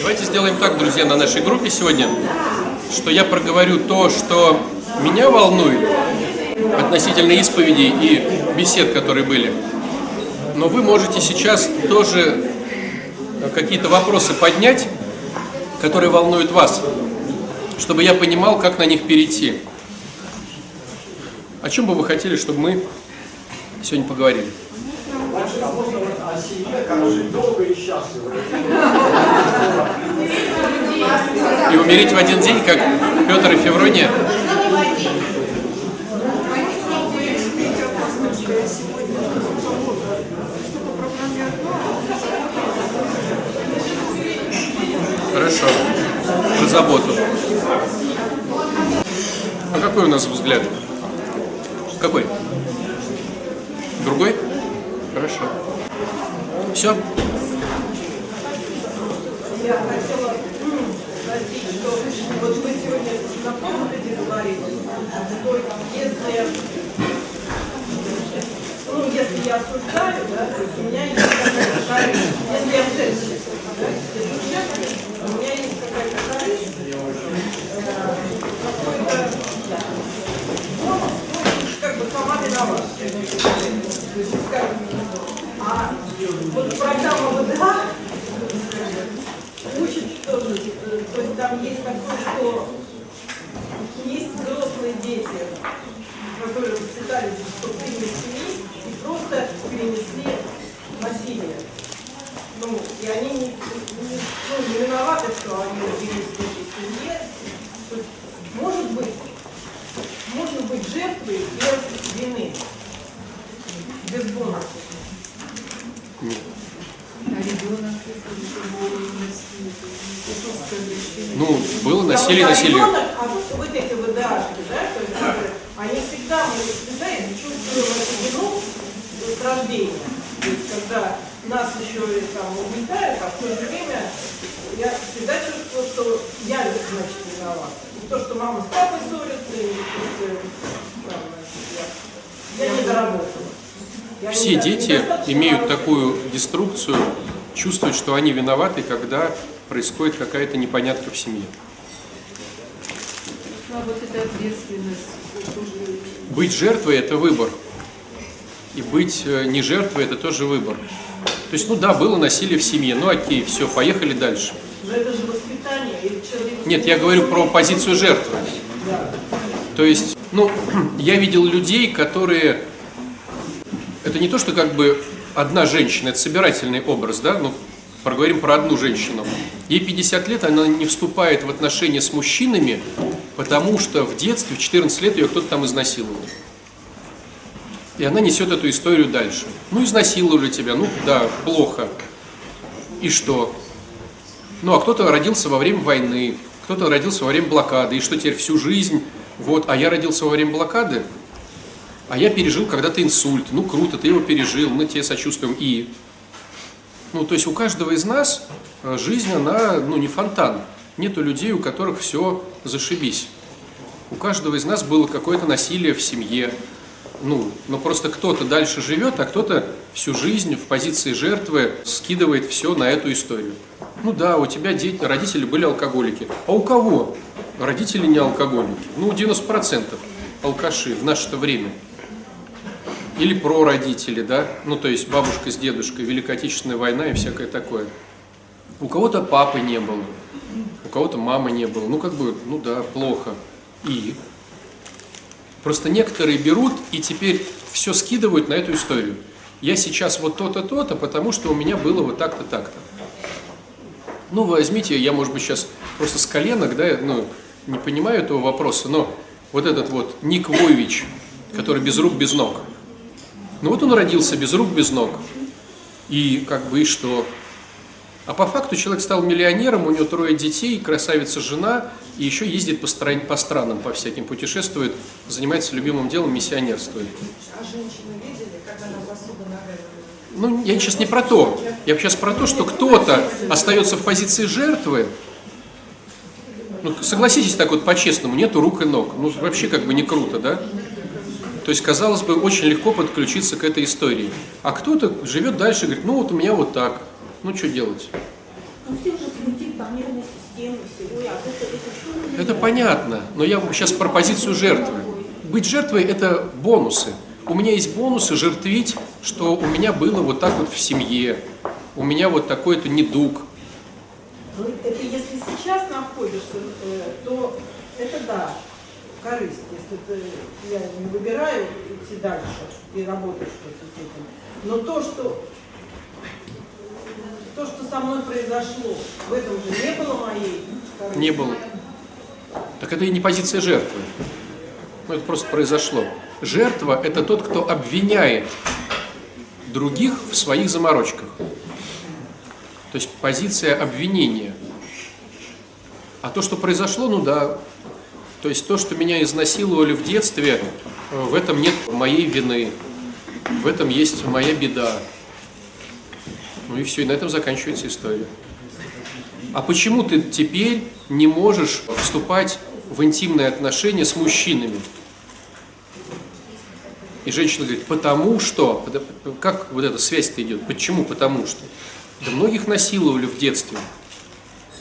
Давайте сделаем так, друзья, на нашей группе сегодня, что я проговорю то, что меня волнует относительно исповедей и бесед, которые были. Но вы можете сейчас тоже какие-то вопросы поднять, которые волнуют вас, чтобы я понимал, как на них перейти. О чем бы вы хотели, чтобы мы сегодня поговорили? И умереть в один день, как Петр и Феврония? Хорошо. За заботу. А какой у нас взгляд? Какой? Другой? Хорошо. Все? Я хотела спросить, что вот мы сегодня на проповеди говорили, что если, ну, если я осуждаю, да, то есть у меня есть какая-то корысть, если я женщина, да, если женщина, у меня есть какая-то корысть, э, какой-то бонус, ну, как бы сама виновата. То есть, скажем, вот программа ВДА учит, э, то есть там есть такое, что есть взрослые дети, которые воспитались в семьи и просто перенесли насилие. Ну, и они не, не, ну, не виноваты, что они родились в этой семье. То есть, может быть, может быть жертвой без вины, без бонуса. Ну, было насилие, насилие. а вот, вот эти ВДАшки, да, то есть, они всегда, мы всегда эту вину с рождения. То есть, когда нас еще и там угнетают, а в то же время я всегда чувствую, что я, значит, виновата. Не то, что мама с папой ссорятся, или что-то там, я, я не доработала. Я Все не- дети имеют такую деструкцию, чувствуют, что они виноваты, когда происходит какая-то непонятка в семье. Ну, а вот эта ответственность Быть жертвой – это выбор. И быть э, не жертвой – это тоже выбор. То есть, ну да, было насилие в семье, ну окей, все, поехали дальше. Но это же воспитание. и человек- Нет, я говорю про позицию жертвы. То есть, ну, я видел людей, которые... Это не то, что как бы одна женщина, это собирательный образ, да, ну, проговорим про одну женщину. Ей 50 лет, она не вступает в отношения с мужчинами, потому что в детстве, в 14 лет ее кто-то там изнасиловал. И она несет эту историю дальше. Ну, изнасиловали тебя, ну да, плохо. И что? Ну, а кто-то родился во время войны, кто-то родился во время блокады, и что теперь всю жизнь, вот, а я родился во время блокады, а я пережил когда-то инсульт, ну круто, ты его пережил, мы тебе сочувствуем, и... Ну, то есть у каждого из нас э, жизнь, она, ну, не фонтан. Нету людей, у которых все зашибись. У каждого из нас было какое-то насилие в семье. Ну, но просто кто-то дальше живет, а кто-то всю жизнь в позиции жертвы скидывает все на эту историю. Ну да, у тебя дети, родители были алкоголики. А у кого? Родители не алкоголики. Ну, 90% алкаши в наше-то время. Или про родители, да? Ну, то есть бабушка с дедушкой, Великая война и всякое такое. У кого-то папы не было, у кого-то мамы не было. Ну, как бы, ну да, плохо. И? Просто некоторые берут и теперь все скидывают на эту историю. Я сейчас вот то-то, то-то, потому что у меня было вот так-то, так-то. Ну, возьмите, я, может быть, сейчас просто с коленок, да, ну, не понимаю этого вопроса, но вот этот вот Ник Войвич, который без рук, без ног. Ну вот он родился без рук, без ног. И как бы и что? А по факту человек стал миллионером, у него трое детей, красавица жена, и еще ездит по, стран, по странам, по всяким, путешествует, занимается любимым делом, миссионерствует. А женщины видели, как она посуда ногами? Ну, я сейчас не про то. Я сейчас про то, что кто-то остается в позиции жертвы. Ну, согласитесь так вот по-честному, нету рук и ног. Ну, вообще как бы не круто, да? То есть, казалось бы, очень легко подключиться к этой истории. А кто-то живет дальше и говорит, ну вот у меня вот так. Ну, что делать? Ну Это понятно, но я сейчас про позицию жертвы. Быть жертвой – это бонусы. У меня есть бонусы жертвить, что у меня было вот так вот в семье, у меня вот такой-то недуг. Ну, это если сейчас находишься, э, то это да, корысть. Если ты, я не выбираю идти дальше и работать что-то с этим. Но то, что то, что со мной произошло, в этом же не было моей корысти. Не было. Так это и не позиция жертвы. Ну, это просто произошло. Жертва – это тот, кто обвиняет других в своих заморочках. То есть позиция обвинения. А то, что произошло, ну да. То есть то, что меня изнасиловали в детстве, в этом нет моей вины. В этом есть моя беда. Ну и все, и на этом заканчивается история. А почему ты теперь не можешь вступать в интимные отношения с мужчинами? И женщина говорит, потому что, как вот эта связь-то идет, почему потому что? Да многих насиловали в детстве,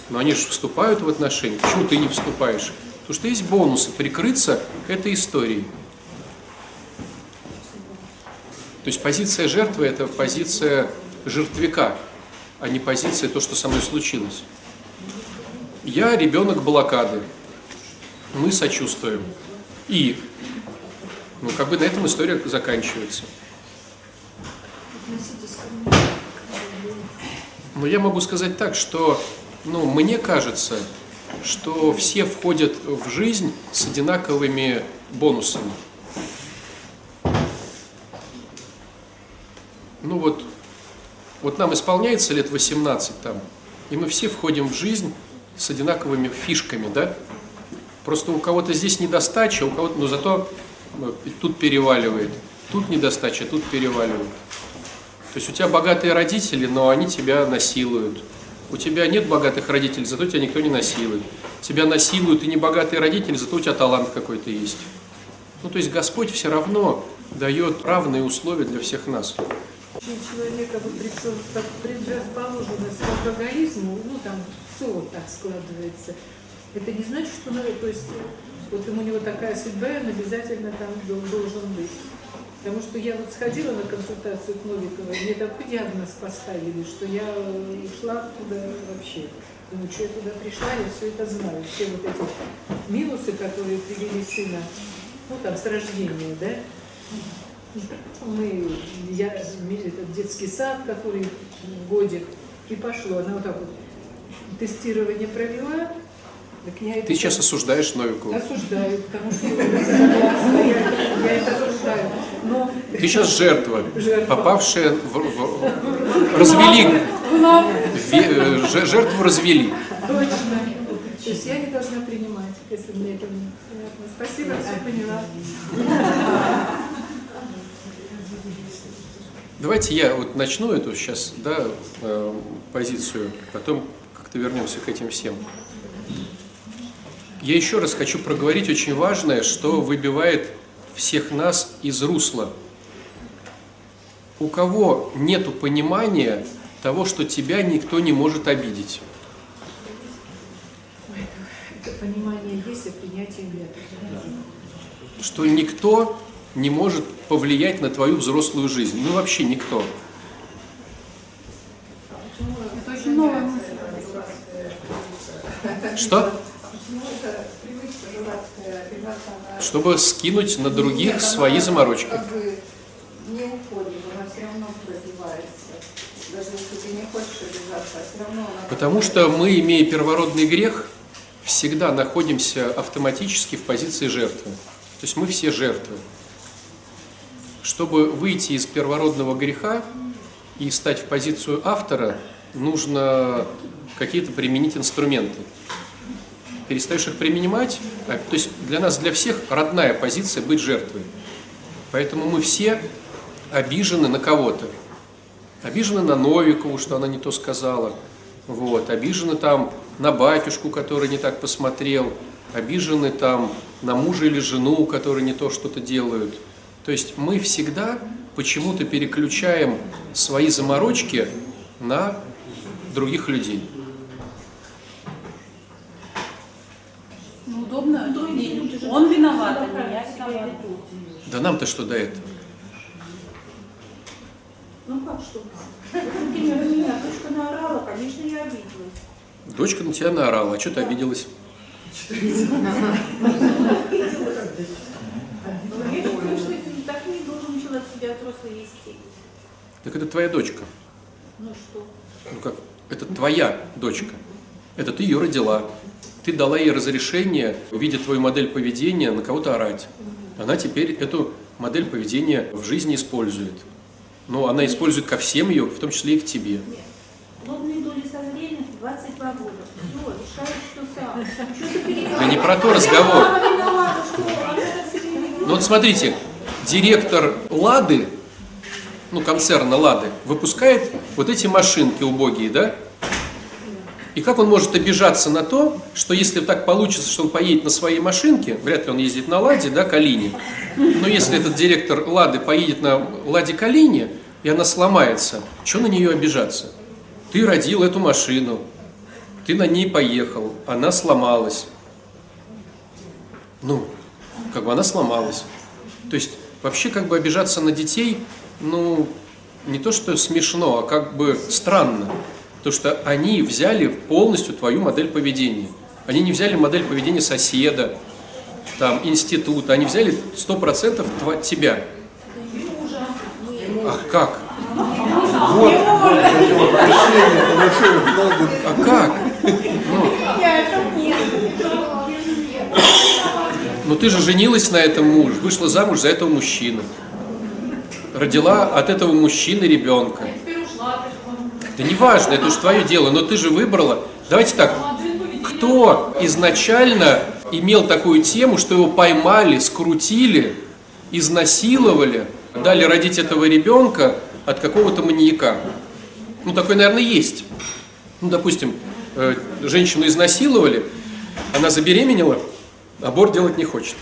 но они же вступают в отношения, почему ты не вступаешь? Потому что есть бонусы, прикрыться этой историей. То есть позиция жертвы – это позиция жертвяка, а не позиция то, что со мной случилось. Я ребенок блокады, мы сочувствуем. И ну, как бы на этом история заканчивается. Но я могу сказать так, что ну, мне кажется, что все входят в жизнь с одинаковыми бонусами. Ну вот, вот нам исполняется лет 18 там, и мы все входим в жизнь с одинаковыми фишками, да? Просто у кого-то здесь недостача, у кого-то, но зато тут переваливает, тут недостача, тут переваливает. То есть у тебя богатые родители, но они тебя насилуют. У тебя нет богатых родителей, зато тебя никто не насилует. Тебя насилуют и не богатые родители, зато у тебя талант какой-то есть. Ну, то есть Господь все равно дает равные условия для всех нас. Человека вот предрасположенность к эгоизму, ну там все вот так складывается. Это не значит, что, ну, то есть вот у него такая судьба, он обязательно там должен быть. Потому что я вот сходила на консультацию к Новиковой, мне такой диагноз поставили, что я ушла туда вообще. Думаю, что я туда пришла, я все это знаю. Все вот эти минусы, которые привели сына, ну там с рождения, да. Мы, я, этот детский сад, который годик, и пошло. Она вот так вот тестирование провела, ты сейчас осуждаешь Новикову. Осуждаю, потому что я, это осуждаю. Но... Ты сейчас жертва, жертва. попавшая в, в... развели. В, жертву развели. Точно. То есть я не должна принимать, если мне это непонятно. Спасибо, все поняла. Давайте я вот начну эту сейчас, да, э, позицию, потом как-то вернемся к этим всем. Я еще раз хочу проговорить очень важное, что выбивает всех нас из русла. У кого нет понимания того, что тебя никто не может обидеть? Это понимание есть, а принятие нет. Что никто не может повлиять на твою взрослую жизнь. Ну вообще никто. Что? Чтобы скинуть на других свои заморочки. Не уходит, она все равно пробивается. Даже если ты не хочешь а все равно она... Потому что мы, имея первородный грех, всегда находимся автоматически в позиции жертвы. То есть мы все жертвы. Чтобы выйти из первородного греха и стать в позицию автора, нужно какие-то применить инструменты перестаешь их применять. То есть для нас, для всех родная позиция быть жертвой. Поэтому мы все обижены на кого-то. Обижены на Новикову, что она не то сказала. Вот. Обижены там на батюшку, который не так посмотрел. Обижены там на мужа или жену, которые не то что-то делают. То есть мы всегда почему-то переключаем свои заморочки на других людей. Он, он виноват, а не я виноват. Да нам-то что до этого? Ну как что? Вот, Например, на меня дочка наорала, конечно, я обиделась. Дочка на тебя наорала, а что ты обиделась? Так это твоя дочка. Ну что? Ну как? Это твоя дочка. Это ты ее родила. Ты дала ей разрешение, видя твою модель поведения, на кого-то орать. Она теперь эту модель поведения в жизни использует. Но она использует ко всем ее, в том числе и к тебе. Лобные доли созрения 22 года. Все, решает все сам. Что ты перебиваешь? Да не про то разговор. Ну вот смотрите, директор Лады, ну концерна Лады, выпускает вот эти машинки убогие, да? И как он может обижаться на то, что если так получится, что он поедет на своей машинке, вряд ли он ездит на Ладе, да, Калине, но если этот директор Лады поедет на Ладе Калине, и она сломается, что на нее обижаться? Ты родил эту машину, ты на ней поехал, она сломалась. Ну, как бы она сломалась. То есть вообще как бы обижаться на детей, ну, не то что смешно, а как бы странно. Потому что они взяли полностью твою модель поведения. Они не взяли модель поведения соседа, там, института, они взяли 100% тва- тебя. Ах, как? Вот. А как? Ну, ну ты же женилась на этом муже, вышла замуж за этого мужчину. Родила от этого мужчины ребенка. Да не важно, это уж твое дело, но ты же выбрала. Давайте так, кто изначально имел такую тему, что его поймали, скрутили, изнасиловали, дали родить этого ребенка от какого-то маньяка? Ну, такой, наверное, есть. Ну, допустим, э, женщину изнасиловали, она забеременела, аборт делать не хочет.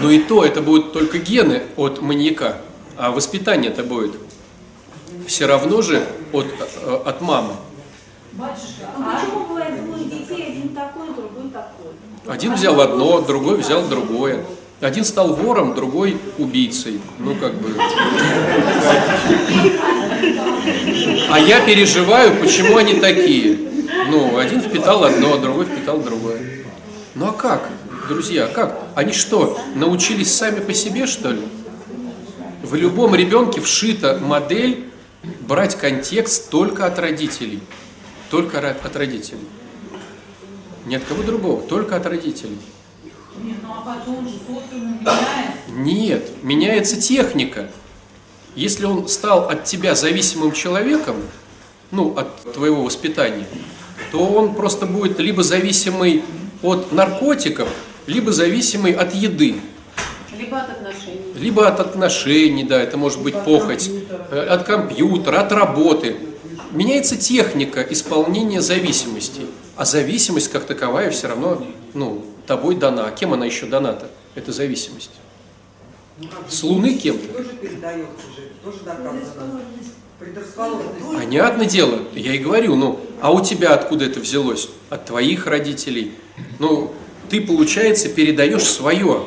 Но и то, это будут только гены от маньяка, а воспитание это будет все равно же от, э, от мамы. Ну почему бывает двое детей, один такой, другой такой? Один взял одно, другой взял другое. Один стал вором, другой убийцей. Ну, как бы. А я переживаю, почему они такие. Ну, один впитал одно, другой впитал другое. Ну а как, друзья, как? Они что, научились сами по себе, что ли? В любом ребенке вшита модель брать контекст только от родителей. Только от родителей. Ни от кого другого, только от родителей. Нет, меняется техника. Если он стал от тебя зависимым человеком, ну, от твоего воспитания, то он просто будет либо зависимый от наркотиков, либо зависимый от еды. Либо от отношений. Либо от отношений, да, это может быть похоть, э, от компьютера, от работы. Меняется техника исполнения зависимостей, а зависимость как таковая все равно, ну, тобой дана. А кем она еще дана-то, эта зависимость? С Луны кем-то. Понятное дело, я и говорю, ну, а у тебя откуда это взялось? От твоих родителей. Ну, ты, получается, передаешь свое.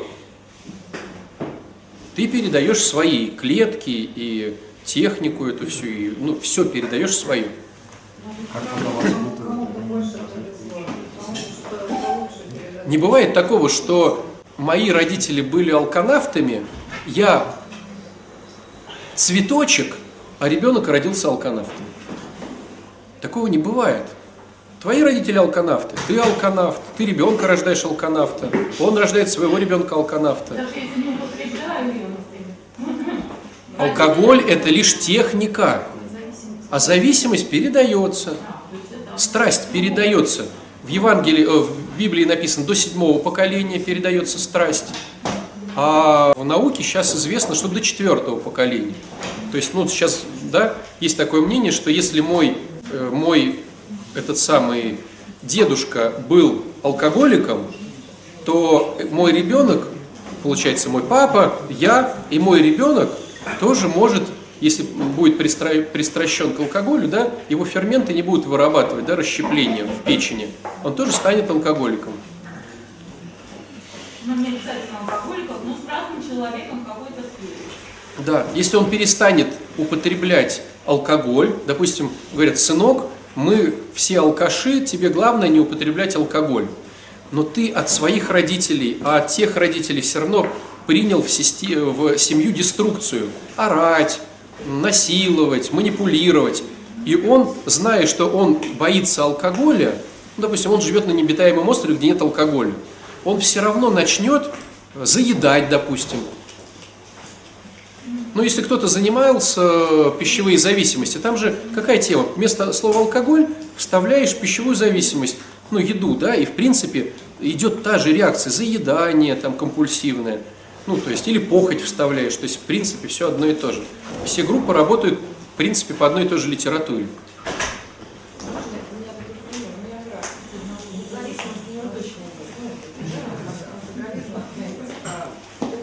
Ты передаешь свои клетки и технику эту всю, и, ну, все передаешь свое. Не бывает такого, что мои родители были алканавтами, я цветочек, а ребенок родился алканавтом. Такого не бывает. Твои родители алканавты, ты алканавт, ты ребенка рождаешь алканавта, он рождает своего ребенка алканавта. Алкоголь – это лишь техника, а зависимость передается, страсть передается. В Евангелии, э, в Библии написано, до седьмого поколения передается страсть, а в науке сейчас известно, что до четвертого поколения. То есть, ну, сейчас, да, есть такое мнение, что если мой, э, мой этот самый дедушка был алкоголиком, то мой ребенок, получается, мой папа, я и мой ребенок тоже может, если будет пристра- пристращен к алкоголю, да, его ферменты не будут вырабатывать, да, расщепление в печени, он тоже станет алкоголиком. но не обязательно алкоголиков, но с разным человеком какой-то сфере. Да, если он перестанет употреблять алкоголь, допустим, говорят, сынок, мы все алкаши, тебе главное не употреблять алкоголь. Но ты от своих родителей, а от тех родителей все равно принял в, сести- в семью деструкцию. Орать, насиловать, манипулировать. И он, зная, что он боится алкоголя, ну, допустим, он живет на необитаемом острове, где нет алкоголя, он все равно начнет заедать, допустим, ну, если кто-то занимался э, пищевой зависимостью, там же какая тема? Вместо слова алкоголь вставляешь пищевую зависимость, ну, еду, да, и в принципе идет та же реакция, заедание там компульсивное, ну, то есть, или похоть вставляешь, то есть, в принципе, все одно и то же. Все группы работают, в принципе, по одной и той же литературе.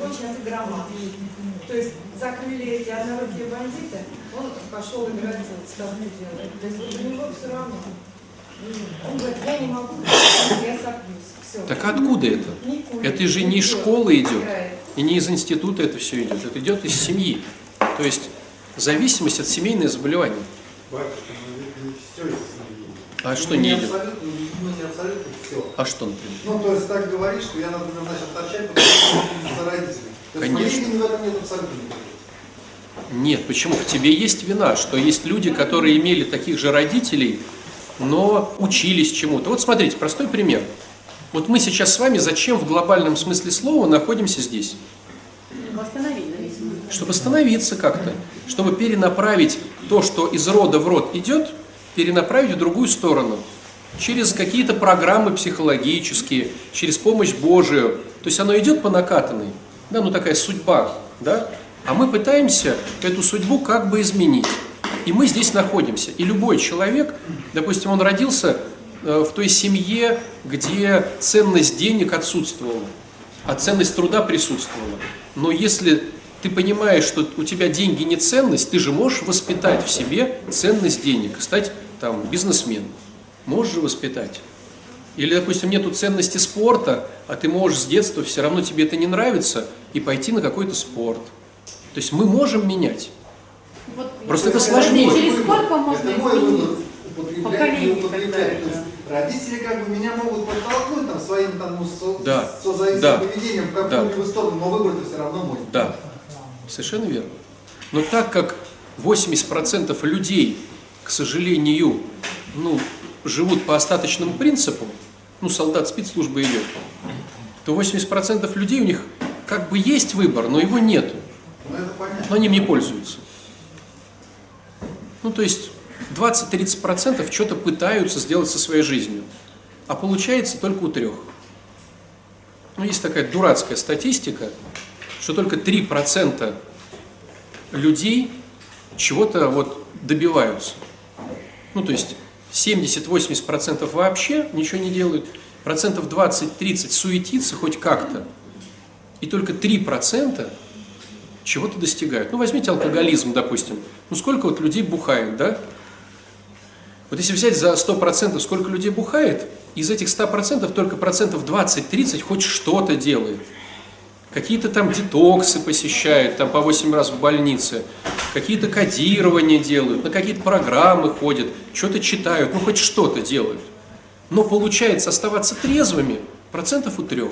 очень грамотный. То есть закрыли эти однорукие бандиты, он пошел играть вот с тобой делать. То есть вот у него все равно. Он говорит, я не могу, я соплюсь. Все. Так откуда это? Это же не из школы идет, и не из института это все идет, это идет из семьи. То есть зависимость от семейное заболевание. Батюшка, ну не. А что Ну, не не идет? ну, не абсолютно все. А что, например? Ну, то есть так говоришь, что я, например, начал торчать, потому что за родителей. То есть Конечно. в этом нет абсолютно. Нет, почему? В тебе есть вина, что есть люди, которые имели таких же родителей, но учились чему-то. Вот смотрите, простой пример. Вот мы сейчас с вами зачем в глобальном смысле слова находимся здесь? Чтобы остановиться как-то, чтобы перенаправить то, что из рода в род идет, перенаправить в другую сторону. Через какие-то программы психологические, через помощь Божию. То есть оно идет по накатанной. Да, ну такая судьба, да? А мы пытаемся эту судьбу как бы изменить. И мы здесь находимся. И любой человек, допустим, он родился в той семье, где ценность денег отсутствовала, а ценность труда присутствовала. Но если ты понимаешь, что у тебя деньги не ценность, ты же можешь воспитать в себе ценность денег, стать там бизнесменом. Можешь же воспитать. Или, допустим, нету ценности спорта, а ты можешь с детства, все равно тебе это не нравится, и пойти на какой-то спорт. То есть мы можем менять. Вот, Просто это сложнее. Через сколько можно Это изменить? Поколение родители как бы меня могут подтолкнуть там своим там ну, со, Да. созависимым Да. поведением в какую-либо сторону, но выбор-то все равно мой. Да, совершенно верно. Но так как 80% людей, к сожалению, ну, живут по остаточному принципу, ну, солдат спецслужбы идет, то 80% людей у них как бы есть выбор, но его нету. Ну но они им не пользуются. Ну, то есть 20-30% что-то пытаются сделать со своей жизнью, а получается только у трех. Ну, есть такая дурацкая статистика, что только 3% людей чего-то вот добиваются. Ну, то есть 70-80% вообще ничего не делают, процентов 20-30 суетится хоть как-то, и только 3% чего-то достигают. Ну, возьмите алкоголизм, допустим. Ну, сколько вот людей бухает, да? Вот если взять за 100%, сколько людей бухает, из этих 100% только процентов 20-30 хоть что-то делает. Какие-то там детоксы посещают, там по 8 раз в больнице, какие-то кодирования делают, на какие-то программы ходят, что-то читают, ну хоть что-то делают. Но получается оставаться трезвыми процентов у трех.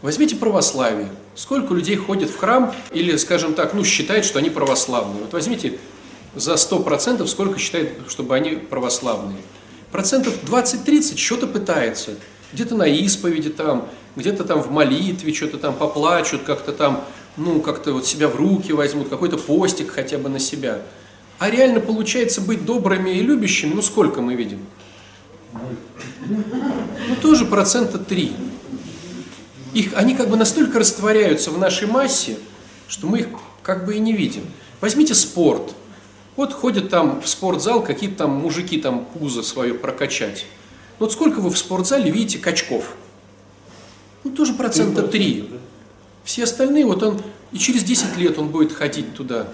Возьмите православие. Сколько людей ходит в храм или, скажем так, ну, считает, что они православные. Вот возьмите за 100% сколько считает, чтобы они православные. Процентов 20-30 что-то пытается. Где-то на исповеди там, где-то там в молитве что-то там поплачут, как-то там, ну, как-то вот себя в руки возьмут, какой-то постик хотя бы на себя. А реально получается быть добрыми и любящими, ну, сколько мы видим? Ну, тоже процента 3 их, они как бы настолько растворяются в нашей массе, что мы их как бы и не видим. Возьмите спорт. Вот ходят там в спортзал какие-то там мужики там пузо свое прокачать. Вот сколько вы в спортзале видите качков? Ну, тоже процента 3. Все остальные, вот он, и через 10 лет он будет ходить туда.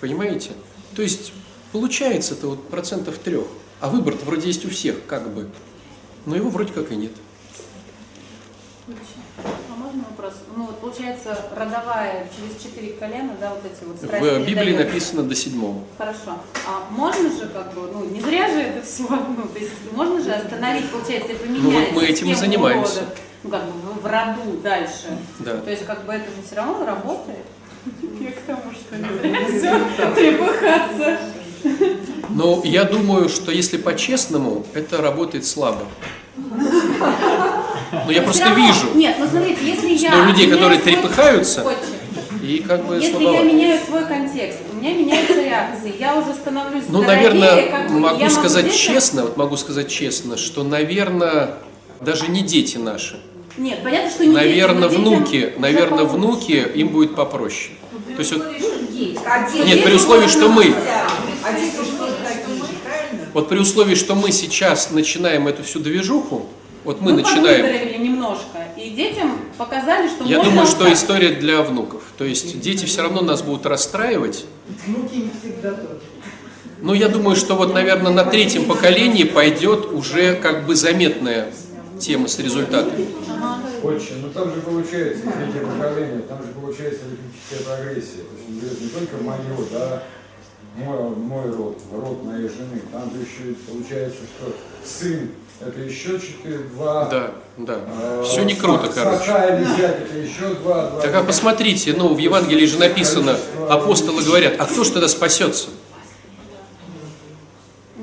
Понимаете? То есть, получается это вот процентов трех. А выбор-то вроде есть у всех, как бы. Но его вроде как и нет. А вопрос? Ну вот получается родовая через четыре колена, да, вот эти вот В страсти Библии передаются. написано до седьмого. Хорошо. А можно же как бы, ну не зря же это все, ну то есть можно же остановить, получается, и поменять вот мы этим и занимаемся. уродов, ну как бы в, в роду дальше. Да. То есть как бы это же все равно работает. Я к тому, что не зря все трепыхаться. Но я думаю, что если по-честному, это работает слабо. Но я Но просто равно- вижу. Нет, ну смотрите, если я... Но людей, меняю которые трепыхаются, И как бы Если я меняю свой контекст, у меня меняются реакции, я уже становлюсь Ну, здоровее, наверное, как бы, могу сказать детям- честно, вот могу сказать честно, что, наверное, даже не дети наши. Нет, понятно, что не Наверное, но детям внуки, наверное, внуки им будет попроще. То есть вот, А дети- нет, при условии, что мы, А дети же тоже такие же, правильно? вот при условии, что мы сейчас начинаем эту всю движуху, вот мы Мы начинаем, немножко, и детям показали, что я можно думаю, вот что история для внуков. То есть дети все равно нас будут расстраивать. Внуки не всегда тоже. Но я думаю, что вот, наверное, на третьем поколении пойдет уже как бы заметная тема с результатами. Отче, ну там же получается, третье поколение, там же получается этническая прогрессия. То есть не только мое, да, мой, мой род, род моей жены, там же еще и получается, что сын это еще четыре, два. Да, да. а, Все не круто, короче. или зять, это еще два. два Так а посмотрите, ну в Евангелии же написано, апостолы говорят, а кто ж тогда спасется?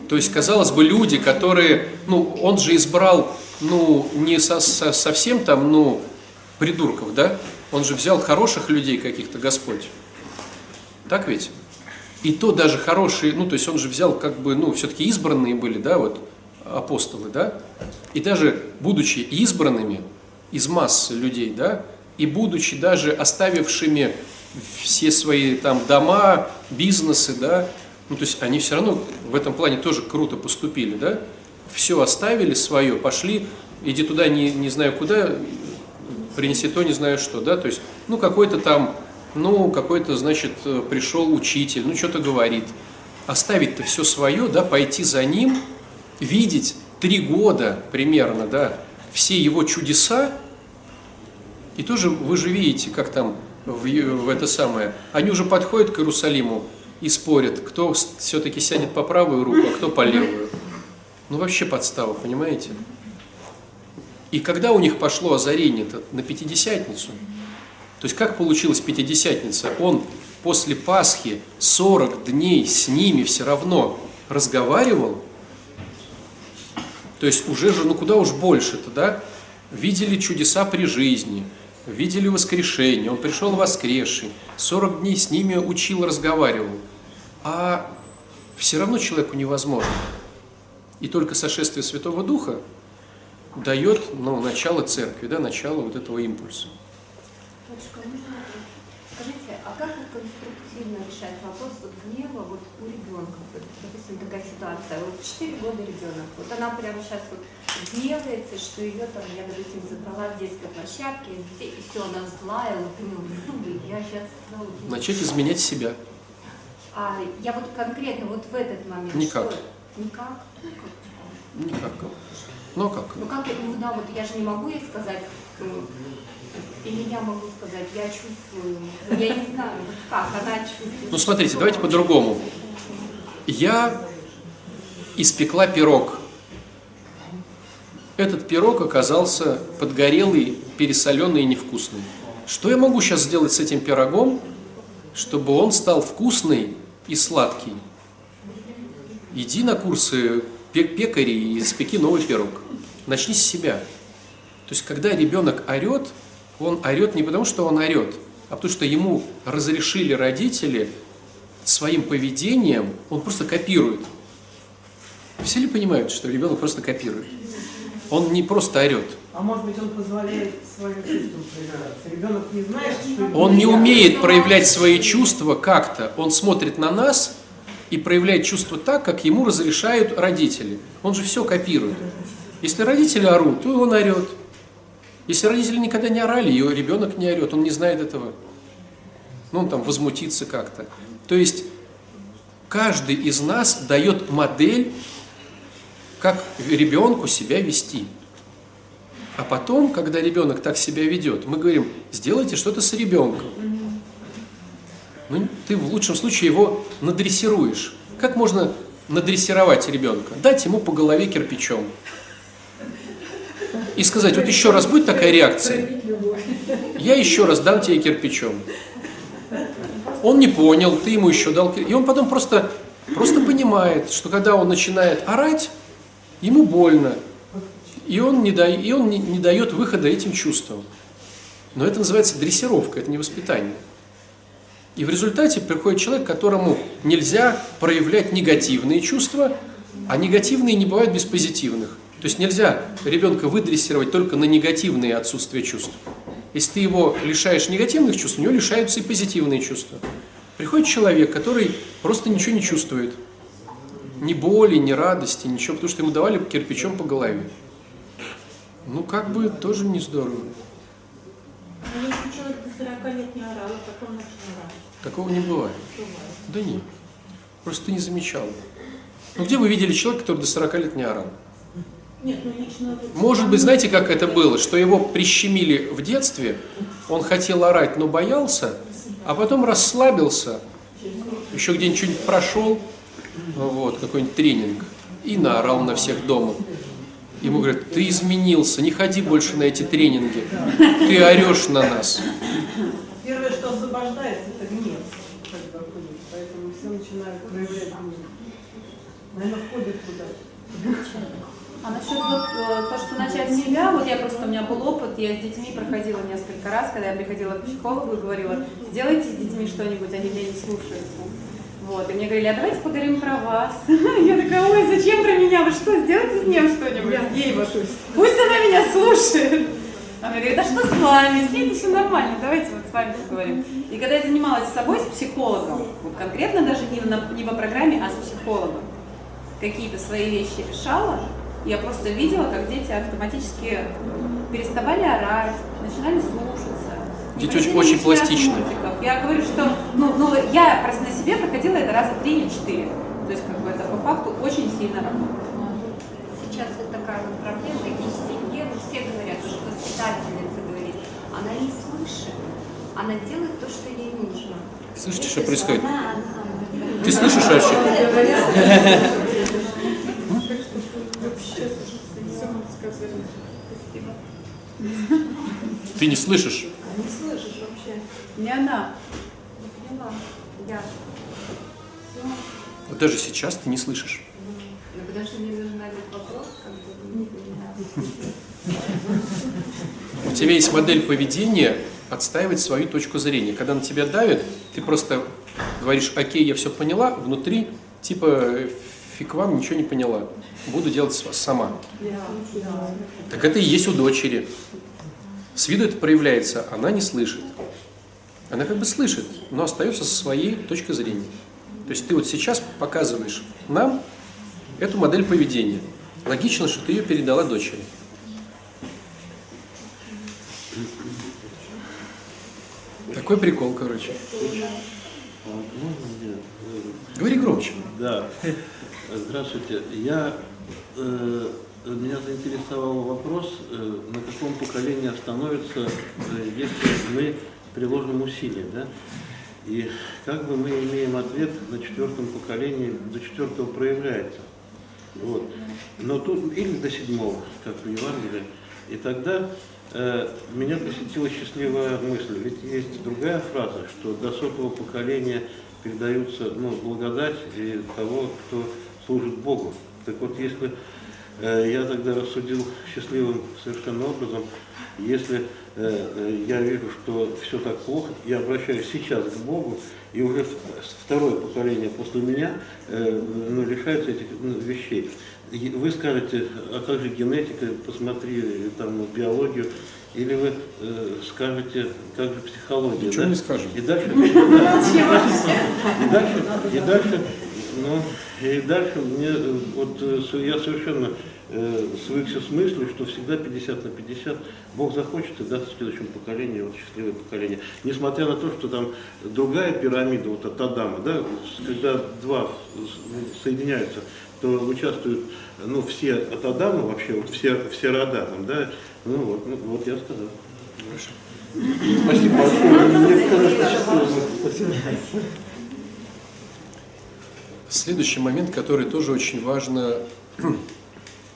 То есть, казалось бы, люди, которые, ну, он же избрал, ну, не со- со- совсем там, ну, придурков, да? Он же взял хороших людей каких-то, Господь. Так ведь? И то даже хорошие, ну, то есть он же взял, как бы, ну, все-таки избранные были, да, вот, апостолы, да? И даже будучи избранными из массы людей, да, и будучи даже оставившими все свои там дома, бизнесы, да, ну, то есть они все равно в этом плане тоже круто поступили, да, все оставили свое, пошли, иди туда не, не знаю куда, принеси то, не знаю что, да, то есть, ну, какой-то там, ну, какой-то, значит, пришел учитель, ну, что-то говорит, оставить-то все свое, да, пойти за ним, видеть три года примерно, да, все его чудеса, и тоже вы же видите, как там в, в это самое, они уже подходят к Иерусалиму и спорят, кто все-таки сядет по правую руку, а кто по левую. Ну, вообще подстава, понимаете? И когда у них пошло озарение-то на Пятидесятницу, то есть как получилась Пятидесятница? Он после Пасхи 40 дней с ними все равно разговаривал, то есть уже же, ну куда уж больше-то, да? Видели чудеса при жизни, видели воскрешение, он пришел воскресший, 40 дней с ними учил, разговаривал. А все равно человеку невозможно. И только сошествие Святого Духа дает ну, начало церкви, да, начало вот этого импульса. Батюшка, можно вопрос? Скажите, а как вот конструктивно решать вопрос вот у ребенка? Вот, допустим, такая ситуация. Вот 4 года ребенок, вот она прямо сейчас вот гневается, что ее там, я, допустим, забрала с детской площадки, и все, она злая, нее зубы, я сейчас. Начать изменять себя. А я вот конкретно вот в этот момент. Никак. что? Никак? Ну, как? Никак. Ну а как? Ну как, я- ну да, вот я же не могу ей сказать, ну, или я могу сказать, я чувствую, ну, я не знаю, вот как она чувствует. Ну смотрите, давайте по-другому. Я испекла пирог. Этот пирог оказался подгорелый, пересоленный и невкусный. Что я могу сейчас сделать с этим пирогом, чтобы он стал вкусный и сладкий? Иди на курсы пе- пекарей и испеки новый пирог. Начни с себя. То есть, когда ребенок орет, он орет не потому, что он орет, а потому, что ему разрешили родители своим поведением, он просто копирует. Все ли понимают, что ребенок просто копирует? Он не просто орет. А может быть, он позволяет своим чувствам проявляться. Ребенок не знает, что Он не умеет проявлять свои чувства как-то. Он смотрит на нас и проявляет чувства так, как ему разрешают родители. Он же все копирует. Если родители орут, то он орет. Если родители никогда не орали, и ребенок не орет, он не знает этого. Ну, он там возмутится как-то. То есть каждый из нас дает модель, как ребенку себя вести. А потом, когда ребенок так себя ведет, мы говорим, сделайте что-то с ребенком. Ну, ты в лучшем случае его надрессируешь. Как можно надрессировать ребенка? Дать ему по голове кирпичом. И сказать, вот еще раз будет такая реакция, я еще раз дам тебе кирпичом. Он не понял, ты ему еще дал кирпич. И он потом просто, просто понимает, что когда он начинает орать, ему больно. И он, не, да, и он не, не дает выхода этим чувствам. Но это называется дрессировка, это не воспитание. И в результате приходит человек, которому нельзя проявлять негативные чувства, а негативные не бывают без позитивных. То есть нельзя ребенка выдрессировать только на негативные отсутствия чувств. Если ты его лишаешь негативных чувств, у него лишаются и позитивные чувства. Приходит человек, который просто ничего не чувствует. Ни боли, ни радости, ничего, потому что ему давали кирпичом по голове. Ну, как бы тоже не здорово. Но если человек до 40 лет не орал, а потом начал орать, Такого не бывает. бывает. Да нет. Просто ты не замечал. Ну, где вы видели человека, который до 40 лет не орал? Нет, ну лично... Может быть, знаете, как это было? Что его прищемили в детстве, он хотел орать, но боялся, а потом расслабился, еще где-нибудь что-нибудь прошел, вот, какой-нибудь тренинг, и наорал на всех дома. Ему говорят, ты изменился, не ходи больше на эти тренинги, ты орешь на нас. Первое, что освобождается, это гнев. Поэтому все начинают проявлять гнев. Наверное, входит туда. А насчет вот э, то, что начать с себя, вот я просто, у меня был опыт, я с детьми проходила несколько раз, когда я приходила к психологу и говорила, сделайте с детьми что-нибудь, они меня не слушаются. Вот, и мне говорили, а давайте поговорим про вас. Я такая, ой, зачем про меня? Вы что, сделайте с ним что-нибудь? Ей вот. Пусть она меня слушает. Она говорит, а что с вами? С ней все нормально, давайте вот с вами поговорим. И когда я занималась с собой, с психологом, вот конкретно даже не, на, не по программе, а с психологом, какие-то свои вещи решала, я просто видела, как дети автоматически переставали орать, начинали слушаться. Дети очень лишний раз пластичны. мультиков. Я говорю, что ну, ну, я просто на себе проходила это раза три или четыре. То есть как бы это по факту очень сильно работает. Сейчас вот такая вот проблема, и в семье, ну, все говорят, что воспитательница говорит, она не слышит, она делает то, что ей нужно. Слышите, что происходит? Она, она, Ты слышишь вообще? Ты? А не слышишь вообще. Не она. поняла. Я. Вот даже сейчас ты не слышишь. Ну, потому что мне нужен этот вопрос, как бы, понимаю. У тебя есть модель поведения отстаивать свою точку зрения. Когда на тебя давят, ты просто говоришь, окей, я все поняла, внутри типа фиг вам, ничего не поняла. Буду делать сама. Так это и есть у дочери. С виду это проявляется, она не слышит. Она как бы слышит, но остается со своей точки зрения. То есть ты вот сейчас показываешь нам эту модель поведения. Логично, что ты ее передала дочери. Такой прикол, короче. Говори громче. Да. Здравствуйте. Я, э, меня заинтересовал вопрос, э, на каком поколении остановится, э, если мы приложим усилия, да? И как бы мы имеем ответ на четвертом поколении, до четвертого проявляется. Вот. Но тут или до седьмого, как в Евангелии. И тогда э, меня посетила счастливая мысль. Ведь есть другая фраза, что до сотого поколения передаются ну, благодать и того, кто служит Богу. Так вот, если э, я тогда рассудил счастливым совершенно образом, если я вижу, что все так плохо, я обращаюсь сейчас к Богу, и уже второе поколение после меня э, ну, лишается этих ну, вещей. Вы скажете, а как же генетика, посмотри э, там биологию, или вы э, скажете, как же психология. Ничего да? не скажем. И дальше, и дальше, и дальше, ну, и дальше мне, э, вот э, я совершенно э, свыкся с мыслью, что всегда 50 на 50 Бог захочет и даст следующему поколению вот счастливое поколение. Несмотря на то, что там другая пирамида, вот от Адама, да, когда два соединяются, то участвуют ну, все от Адама вообще, вот все, все рода там, да, ну вот, ну, вот я сказал. Спасибо большое. Следующий момент, который тоже очень важно,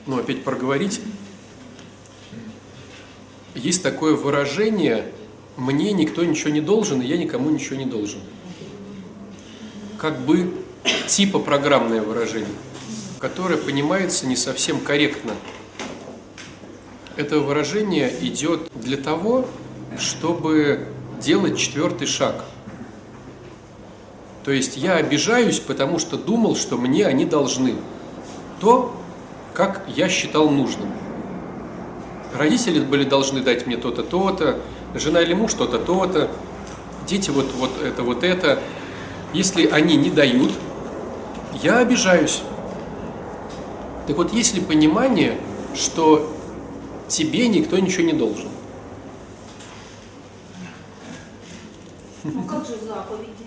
ну, опять проговорить. Есть такое выражение «мне никто ничего не должен, и я никому ничего не должен». Как бы типа программное выражение, которое понимается не совсем корректно. Это выражение идет для того, чтобы делать четвертый шаг. То есть я обижаюсь, потому что думал, что мне они должны. То, как я считал нужным. Родители были должны дать мне то-то, то-то, жена или муж то-то, то-то, дети вот, вот это, вот это. Если они не дают, я обижаюсь. Так вот, есть ли понимание, что тебе никто ничего не должен? Ну как же заповеди?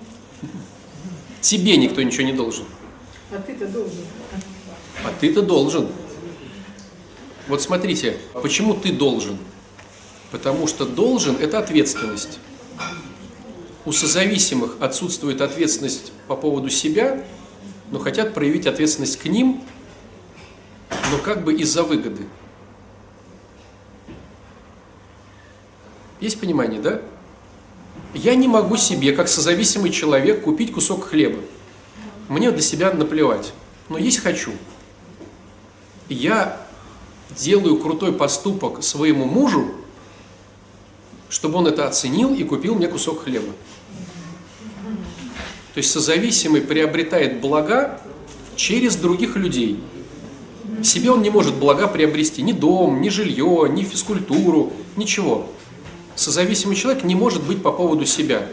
Тебе никто ничего не должен. А ты-то должен. А ты-то должен. Вот смотрите, почему ты должен? Потому что должен – это ответственность. У созависимых отсутствует ответственность по поводу себя, но хотят проявить ответственность к ним, но как бы из-за выгоды. Есть понимание, да? Я не могу себе, как созависимый человек, купить кусок хлеба. Мне для себя наплевать. Но есть хочу. Я делаю крутой поступок своему мужу, чтобы он это оценил и купил мне кусок хлеба. То есть созависимый приобретает блага через других людей. Себе он не может блага приобрести ни дом, ни жилье, ни физкультуру, ничего. Созависимый человек не может быть по поводу себя.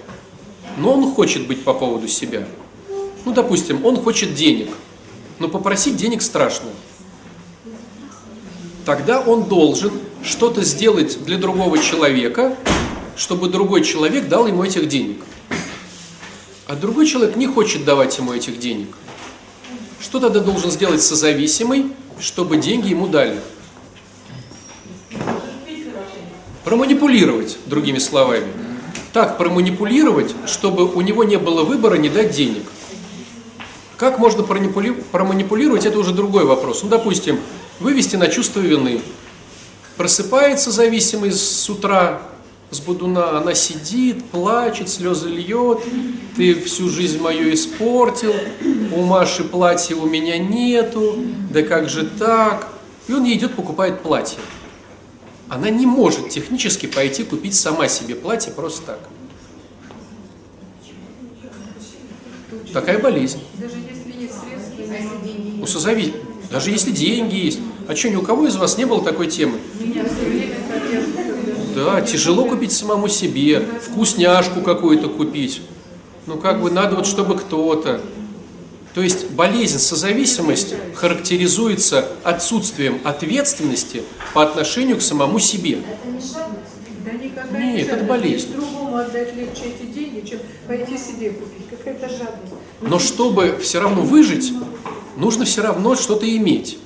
Но он хочет быть по поводу себя. Ну, допустим, он хочет денег, но попросить денег страшно. Тогда он должен что-то сделать для другого человека, чтобы другой человек дал ему этих денег. А другой человек не хочет давать ему этих денег. Что тогда должен сделать созависимый, чтобы деньги ему дали? Проманипулировать, другими словами. Так проманипулировать, чтобы у него не было выбора не дать денег. Как можно проманипулировать, это уже другой вопрос. Ну, допустим, вывести на чувство вины. Просыпается зависимый с утра, с будуна, она сидит, плачет, слезы льет, ты всю жизнь мою испортил, у Маши платья у меня нету, да как же так? И он ей идет, покупает платье она не может технически пойти купить сама себе платье просто так. Такая болезнь. Даже если У созави... Даже если деньги есть. А что, ни у кого из вас не было такой темы? Да, тяжело купить самому себе, вкусняшку какую-то купить. Ну, как бы надо вот, чтобы кто-то. То есть болезнь созависимость характеризуется отсутствием ответственности по отношению к самому себе. Да никакая Нет, не это болезнь. Другому отдать легче эти деньги, чем пойти себе купить. Какая-то жадность. Но чтобы все равно выжить, нужно все равно что-то иметь.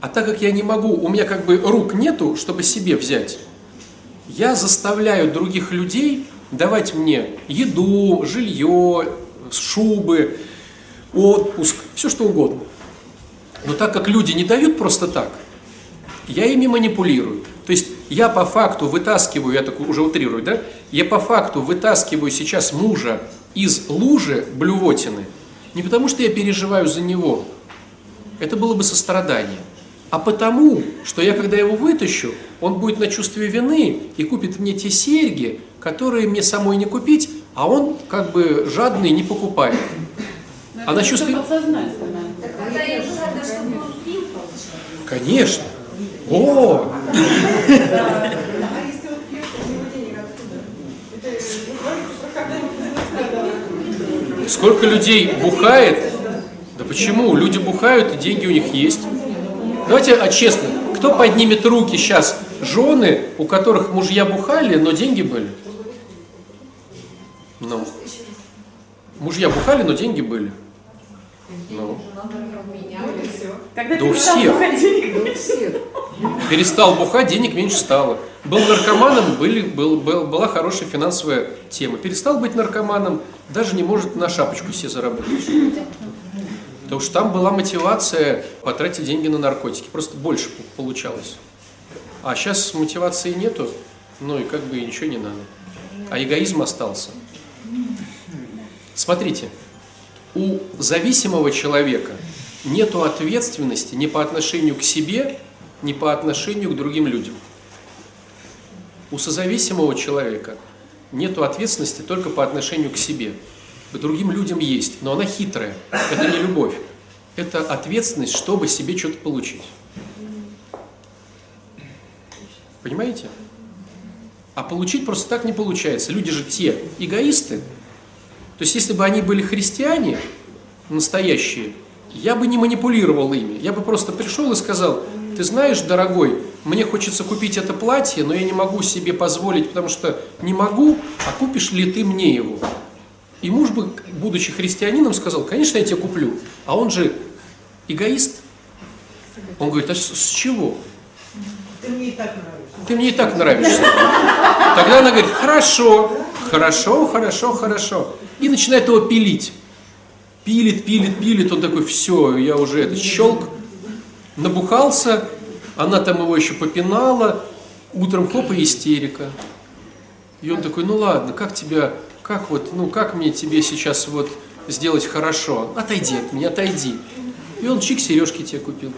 А так как я не могу, у меня как бы рук нету, чтобы себе взять, я заставляю других людей давать мне еду, жилье, шубы, отпуск, все что угодно. Но так как люди не дают просто так, я ими манипулирую. То есть я по факту вытаскиваю, я так уже утрирую, да? Я по факту вытаскиваю сейчас мужа из лужи блювотины, не потому что я переживаю за него, это было бы сострадание, а потому, что я когда его вытащу, он будет на чувстве вины и купит мне те серьги, которые мне самой не купить, а он как бы жадный не покупает. А на чувстве... Конечно. О, А сколько людей бухает? Да почему? Люди бухают, и деньги у них есть. Давайте, а честно, кто поднимет руки сейчас? Жены, у которых мужья бухали, но деньги были? Ну. Мужья бухали, но деньги были. Ну, Когда Да у всех. бухать денег всех. перестал бухать, денег меньше стало. Был наркоманом, были, был, был- была хорошая финансовая тема. Перестал быть наркоманом, даже не может на шапочку себе заработать. Потому что там была мотивация потратить деньги на наркотики. Просто больше получалось. А сейчас мотивации нету, ну и как бы ничего не надо. А эгоизм остался. Смотрите, у зависимого человека нету ответственности ни по отношению к себе, ни по отношению к другим людям. У созависимого человека нету ответственности только по отношению к себе. Другим людям есть, но она хитрая. Это не любовь. Это ответственность, чтобы себе что-то получить. Понимаете? А получить просто так не получается. Люди же те эгоисты. То есть, если бы они были христиане, настоящие, я бы не манипулировал ими. Я бы просто пришел и сказал, ты знаешь, дорогой, мне хочется купить это платье, но я не могу себе позволить, потому что не могу, а купишь ли ты мне его? И муж бы, будучи христианином, сказал, конечно, я тебе куплю. А он же эгоист. Он говорит, а с, с чего? Ты мне и так нравишься. Ты мне и так нравишься. Тогда она говорит, хорошо, хорошо, хорошо, хорошо. И начинает его пилить. Пилит, пилит, пилит. Он такой, все, я уже это щелк. Набухался, она там его еще попинала. Утром хоп и истерика. И он такой, ну ладно, как тебя, как вот, ну как мне тебе сейчас вот сделать хорошо? Отойди от меня, отойди. И он чик сережки тебе купил.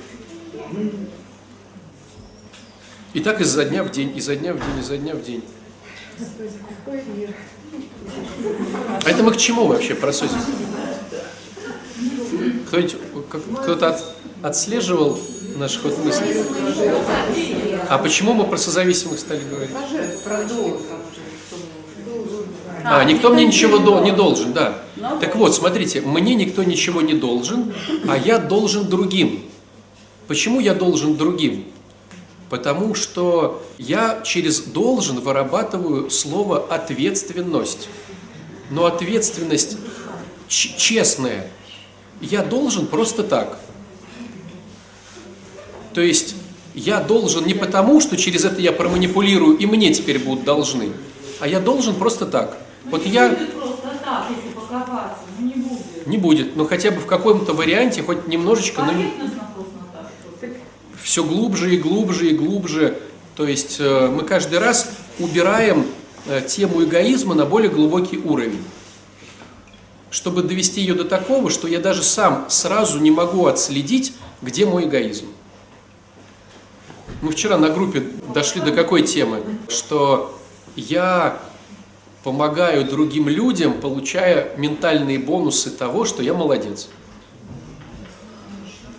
И так изо дня в день, изо дня в день, изо дня в день. А это мы к чему вообще просудим? Кто-нибудь, кто-то от- отслеживал наш ход мысли? А почему мы про созависимых стали говорить? А, никто мне ничего дол- не должен, да. Так вот, смотрите, мне никто ничего не должен, а я должен другим. Почему я должен другим? Потому что я через должен вырабатываю слово ответственность. Но ответственность честная. Я должен просто так. То есть я должен не потому, что через это я проманипулирую и мне теперь будут должны, а я должен просто так. Вот я Просто так, если покопаться, ну не будет. не будет, но хотя бы в каком-то варианте, хоть немножечко, но все глубже и глубже и глубже. То есть э, мы каждый раз убираем э, тему эгоизма на более глубокий уровень. Чтобы довести ее до такого, что я даже сам сразу не могу отследить, где мой эгоизм. Мы вчера на группе дошли до какой темы? Что я помогаю другим людям, получая ментальные бонусы того, что я молодец.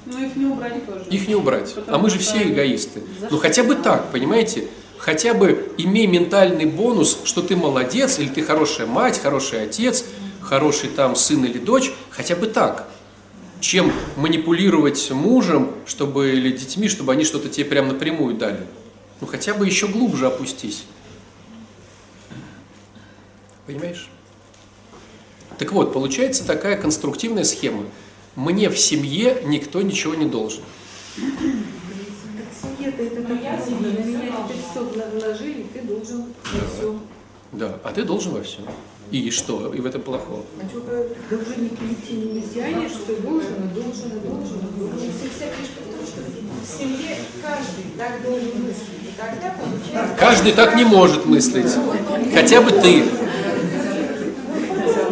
Ну, их не убрать тоже. Их не убрать. Потому А мы же все эгоисты. Ну хотя бы так, понимаете? Хотя бы имей ментальный бонус, что ты молодец, или ты хорошая мать, хороший отец, хороший там сын или дочь, хотя бы так. Чем манипулировать мужем, чтобы, или детьми, чтобы они что-то тебе прям напрямую дали. Ну хотя бы еще глубже опустись. Понимаешь? Так вот, получается такая конструктивная схема. Мне в семье никто ничего не должен. Семья-то это так удобно. На меня теперь все вложили, ты должен во всем. Да, а ты должен во всем. И что? И в этом плохого. А что должен не прийти, не тянешь, что должен, должен, должен, должен. Вся фишка в том, что в семье каждый так должен мыслить. И тогда получается... Каждый так не может мыслить. Хотя бы ты.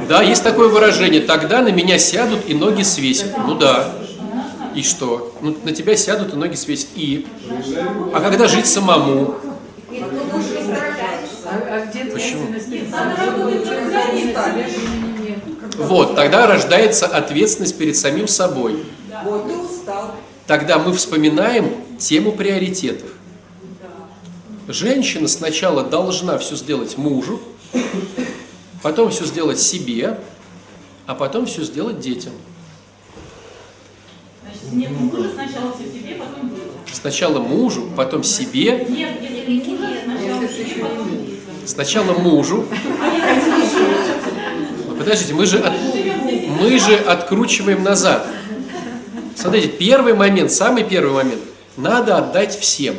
Да, есть такое выражение. Тогда на меня сядут и ноги свесят. Ну да. И что? Ну, на тебя сядут и ноги свесят. И? А когда жить самому? Почему? Вот, тогда рождается ответственность перед самим собой. Тогда мы вспоминаем тему приоритетов. Женщина сначала должна все сделать мужу, потом все сделать себе, а потом все сделать детям. Значит, нет мужа, сначала все себе, потом детям. Сначала мужу, потом себе, Нет, если не мужа, сначала себе, потом детям. сначала мужу. Ну, Подождите, мы же, от- мы же откручиваем назад. Смотрите, первый момент, самый первый момент, надо отдать всем.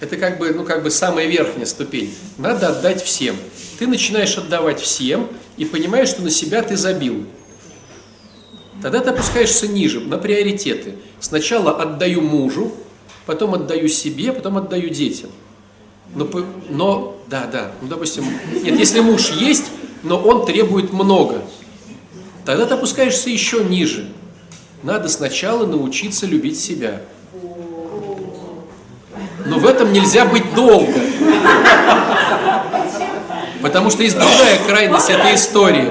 Это как бы, ну, как бы самая верхняя ступень. Надо отдать всем. Ты начинаешь отдавать всем и понимаешь, что на себя ты забил. Тогда ты опускаешься ниже, на приоритеты. Сначала отдаю мужу, потом отдаю себе, потом отдаю детям. Но, но да, да, ну, допустим, нет, если муж есть, но он требует много, тогда ты опускаешься еще ниже. Надо сначала научиться любить себя. Но в этом нельзя быть долго. Потому что есть другая крайность этой истории.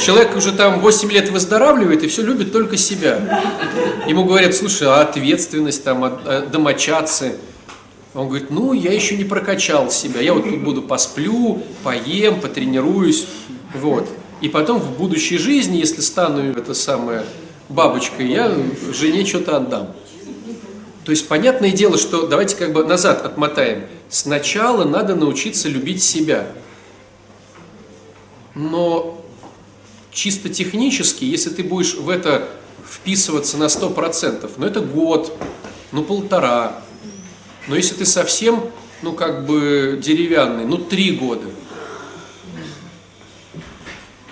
Человек уже там 8 лет выздоравливает и все любит только себя. Ему говорят, слушай, а ответственность, там, а, а домочадцы. Он говорит, ну, я еще не прокачал себя. Я вот тут буду посплю, поем, потренируюсь. Вот. И потом в будущей жизни, если стану это самое бабочкой, я жене что-то отдам. То есть понятное дело, что давайте как бы назад отмотаем. Сначала надо научиться любить себя. Но чисто технически, если ты будешь в это вписываться на 100%, ну это год, ну полтора. Но если ты совсем, ну как бы деревянный, ну три года.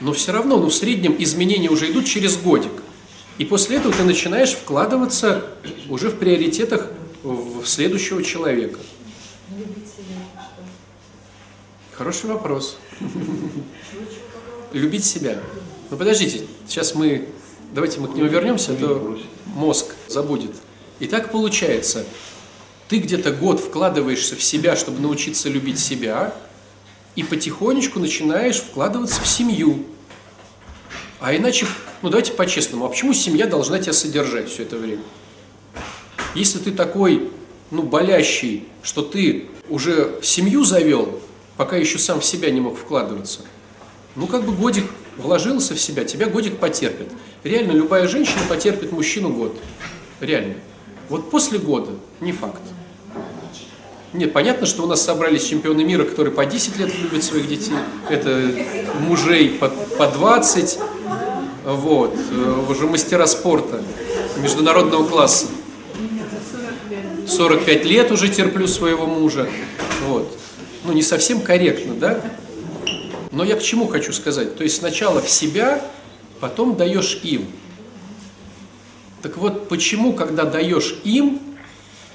Но все равно, ну в среднем изменения уже идут через годик. И после этого ты начинаешь вкладываться уже в приоритетах в следующего человека. Хороший вопрос. Любить себя. Ну подождите, сейчас мы, давайте мы к нему вернемся, а то мозг забудет. И так получается, ты где-то год вкладываешься в себя, чтобы научиться любить себя, и потихонечку начинаешь вкладываться в семью. А иначе, ну давайте по-честному, а почему семья должна тебя содержать все это время? Если ты такой, ну, болящий, что ты уже семью завел, пока еще сам в себя не мог вкладываться, ну, как бы годик вложился в себя, тебя годик потерпит. Реально, любая женщина потерпит мужчину год. Реально. Вот после года, не факт. Нет, понятно, что у нас собрались чемпионы мира, которые по 10 лет любят своих детей. Это мужей по, по 20. Вот. Э, уже мастера спорта международного класса. 45 лет уже терплю своего мужа. Вот. Ну, не совсем корректно, да? Но я к чему хочу сказать? То есть сначала в себя, потом даешь им. Так вот, почему, когда даешь им,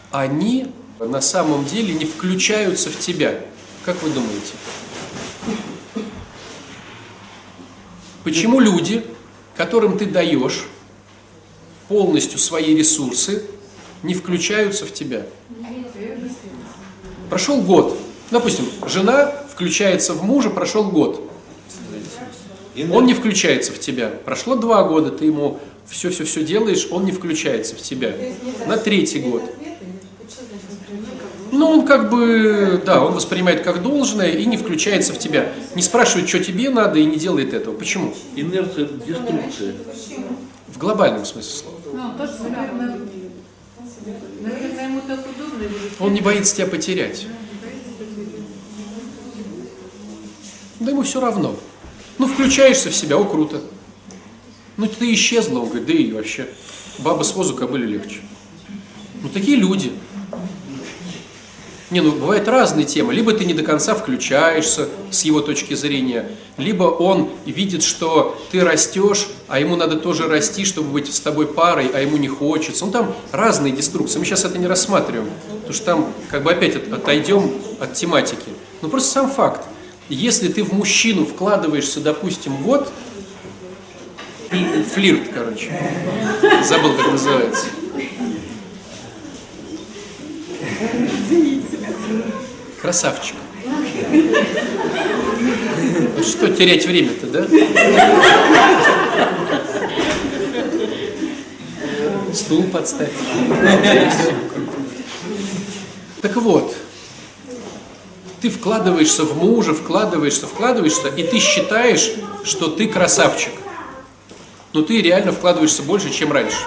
они на самом деле не включаются в тебя? Как вы думаете? Почему люди, которым ты даешь полностью свои ресурсы, не включаются в тебя? Прошел год. Допустим, жена включается в мужа, прошел год. Он не включается в тебя. Прошло два года, ты ему все-все-все делаешь, он не включается в тебя. На третий год. Ну, он как бы, да, он воспринимает как должное и не включается в тебя. Не спрашивает, что тебе надо, и не делает этого. Почему? Инерция деструкции. В глобальном смысле слова. Ну, тоже наверное, наверное, ему так удобно. Он не боится тебя потерять. Да ему все равно. Ну, включаешься в себя, о, круто. Ну, ты исчезла, он говорит, да и вообще, баба с возу кобыли легче. Ну, такие люди. Не, ну, бывают разные темы. Либо ты не до конца включаешься с его точки зрения, либо он видит, что ты растешь, а ему надо тоже расти, чтобы быть с тобой парой, а ему не хочется. Ну, там разные деструкции. Мы сейчас это не рассматриваем, потому что там как бы опять отойдем от тематики. Ну, просто сам факт. Если ты в мужчину вкладываешься, допустим, вот, флирт, короче, забыл, как называется. Красавчик. Что терять время-то, да? Стул подставь. Так вот, ты вкладываешься в мужа, вкладываешься, вкладываешься, и ты считаешь, что ты красавчик. Но ты реально вкладываешься больше, чем раньше.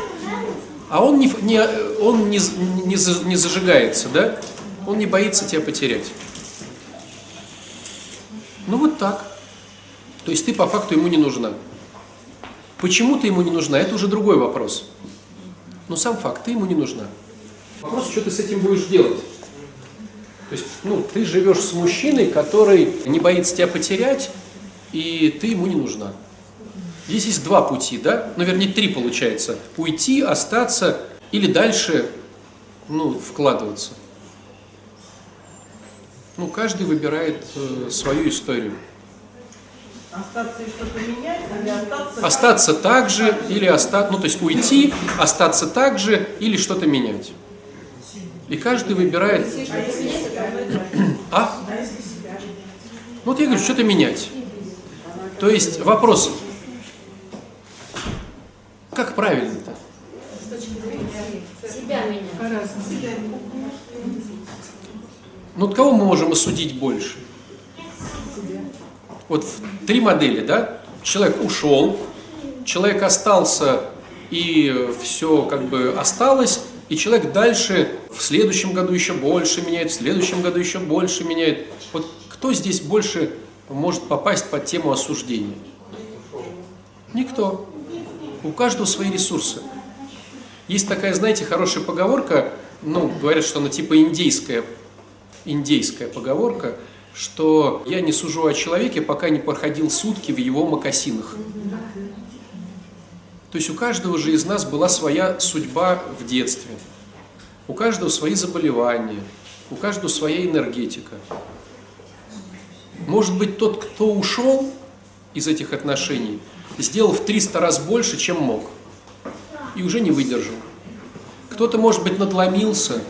А он не, не, он не, не, не зажигается, да? Он не боится тебя потерять. Ну вот так. То есть ты по факту ему не нужна. Почему ты ему не нужна, это уже другой вопрос. Но сам факт, ты ему не нужна. Вопрос, что ты с этим будешь делать? То есть, ну, ты живешь с мужчиной, который не боится тебя потерять, и ты ему не нужна. Здесь есть два пути, да? Ну, вернее, три получается. Уйти, остаться или дальше, ну, вкладываться. Ну, каждый выбирает э, свою историю. Остаться и что-то менять, или остаться... Остаться так же, или остаться, ну, то есть уйти, остаться так же, или что-то менять. И каждый выбирает... А если А? Ну, вот я говорю, что-то менять. То есть вопрос, как правильно-то? Меня. По-разному. Ну, от кого мы можем осудить больше? Вот три модели, да? Человек ушел, человек остался, и все как бы осталось, и человек дальше в следующем году еще больше меняет, в следующем году еще больше меняет. Вот кто здесь больше может попасть под тему осуждения? Никто. У каждого свои ресурсы. Есть такая, знаете, хорошая поговорка, ну, говорят, что она типа индейская, индейская поговорка, что я не сужу о человеке, пока не проходил сутки в его мокасинах. То есть у каждого же из нас была своя судьба в детстве. У каждого свои заболевания, у каждого своя энергетика. Может быть, тот, кто ушел из этих отношений, сделал в 300 раз больше, чем мог. И уже не выдержал. Кто-то, может быть, надломился,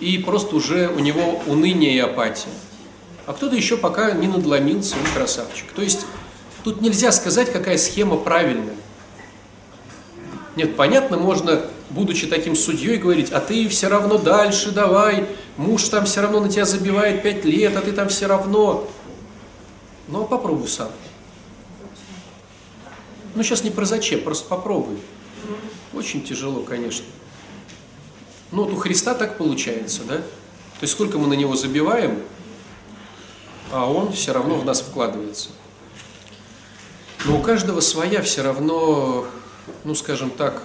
и просто уже у него уныние и апатия. А кто-то еще пока не надломился, он красавчик. То есть тут нельзя сказать, какая схема правильная. Нет, понятно, можно, будучи таким судьей, говорить, а ты все равно дальше давай, муж там все равно на тебя забивает пять лет, а ты там все равно. Ну, попробуй сам. Ну, сейчас не про зачем, просто попробуй. Очень тяжело, конечно. Ну, вот у Христа так получается, да? То есть сколько мы на него забиваем, а он все равно в нас вкладывается. Но у каждого своя все равно, ну, скажем так,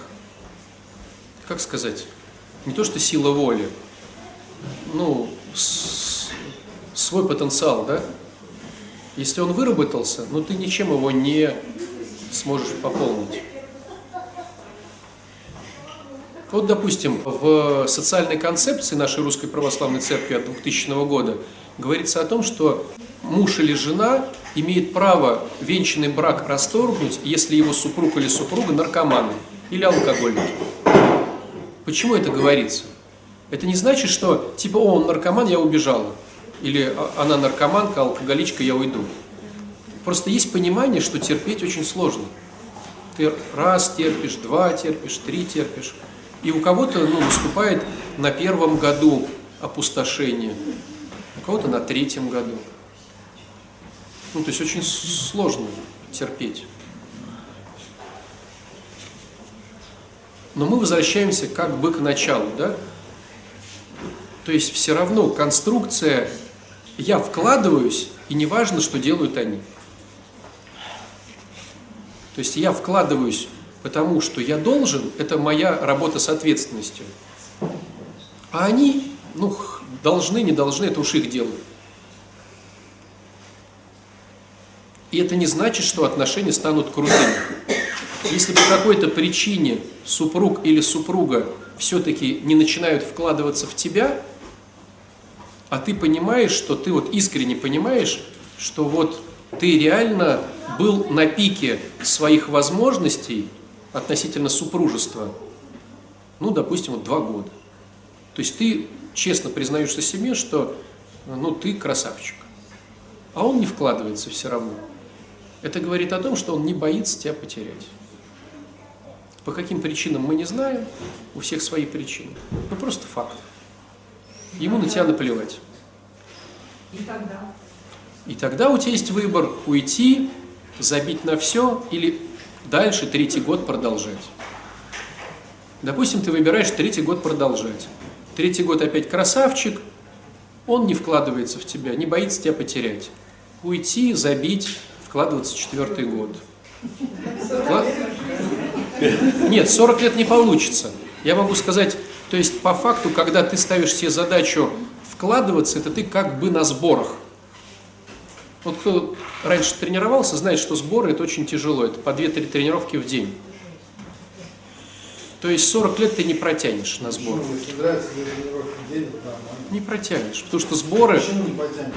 как сказать, не то что сила воли, ну, с- свой потенциал, да? Если он выработался, ну, ты ничем его не сможешь пополнить. Вот, допустим, в социальной концепции нашей Русской Православной Церкви от 2000 года говорится о том, что муж или жена имеет право венчанный брак расторгнуть, если его супруг или супруга наркоманы или алкоголики. Почему это говорится? Это не значит, что типа, о, он наркоман, я убежала. Или «А- она наркоманка, алкоголичка, я уйду. Просто есть понимание, что терпеть очень сложно. Ты раз терпишь, два терпишь, три терпишь. И у кого-то ну, наступает на первом году опустошение, у кого-то на третьем году. Ну, то есть очень сложно терпеть. Но мы возвращаемся как бы к началу, да? То есть все равно конструкция «я вкладываюсь, и не важно, что делают они». То есть я вкладываюсь, потому что я должен, это моя работа с ответственностью. А они, ну, должны, не должны, это уж их дело. И это не значит, что отношения станут крутыми. Если по какой-то причине супруг или супруга все-таки не начинают вкладываться в тебя, а ты понимаешь, что ты вот искренне понимаешь, что вот ты реально был на пике своих возможностей относительно супружества, ну, допустим, вот два года. То есть ты честно признаешься себе, что ну, ты красавчик. А он не вкладывается все равно. Это говорит о том, что он не боится тебя потерять. По каким причинам мы не знаем, у всех свои причины. Ну просто факт. Ему на тебя наплевать. И тогда? И тогда у тебя есть выбор уйти, забить на все или дальше третий год продолжать. Допустим, ты выбираешь третий год продолжать. Третий год опять красавчик, он не вкладывается в тебя, не боится тебя потерять. Уйти, забить, вкладываться четвертый год. Вкла- Нет, 40 лет не получится. Я могу сказать, то есть по факту, когда ты ставишь себе задачу вкладываться, это ты как бы на сборах. Вот кто раньше тренировался, знает, что сборы это очень тяжело. Это по 2-3 тренировки в день. То есть 40 лет ты не протянешь на сборы. Нормально. Не протянешь. Потому что сборы, Почему не потянешь?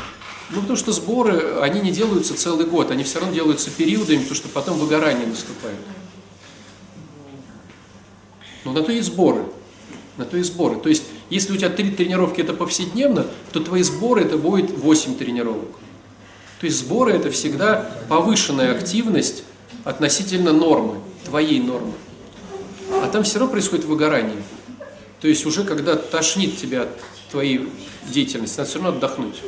ну потому что сборы, они не делаются целый год, они все равно делаются периодами, потому что потом выгорание наступает. Ну на то и сборы. На то и сборы. То есть, если у тебя три тренировки это повседневно, то твои сборы это будет 8 тренировок. То есть сборы это всегда повышенная активность относительно нормы, твоей нормы. А там все равно происходит выгорание. То есть уже когда тошнит тебя от твоей деятельности, надо все равно отдохнуть.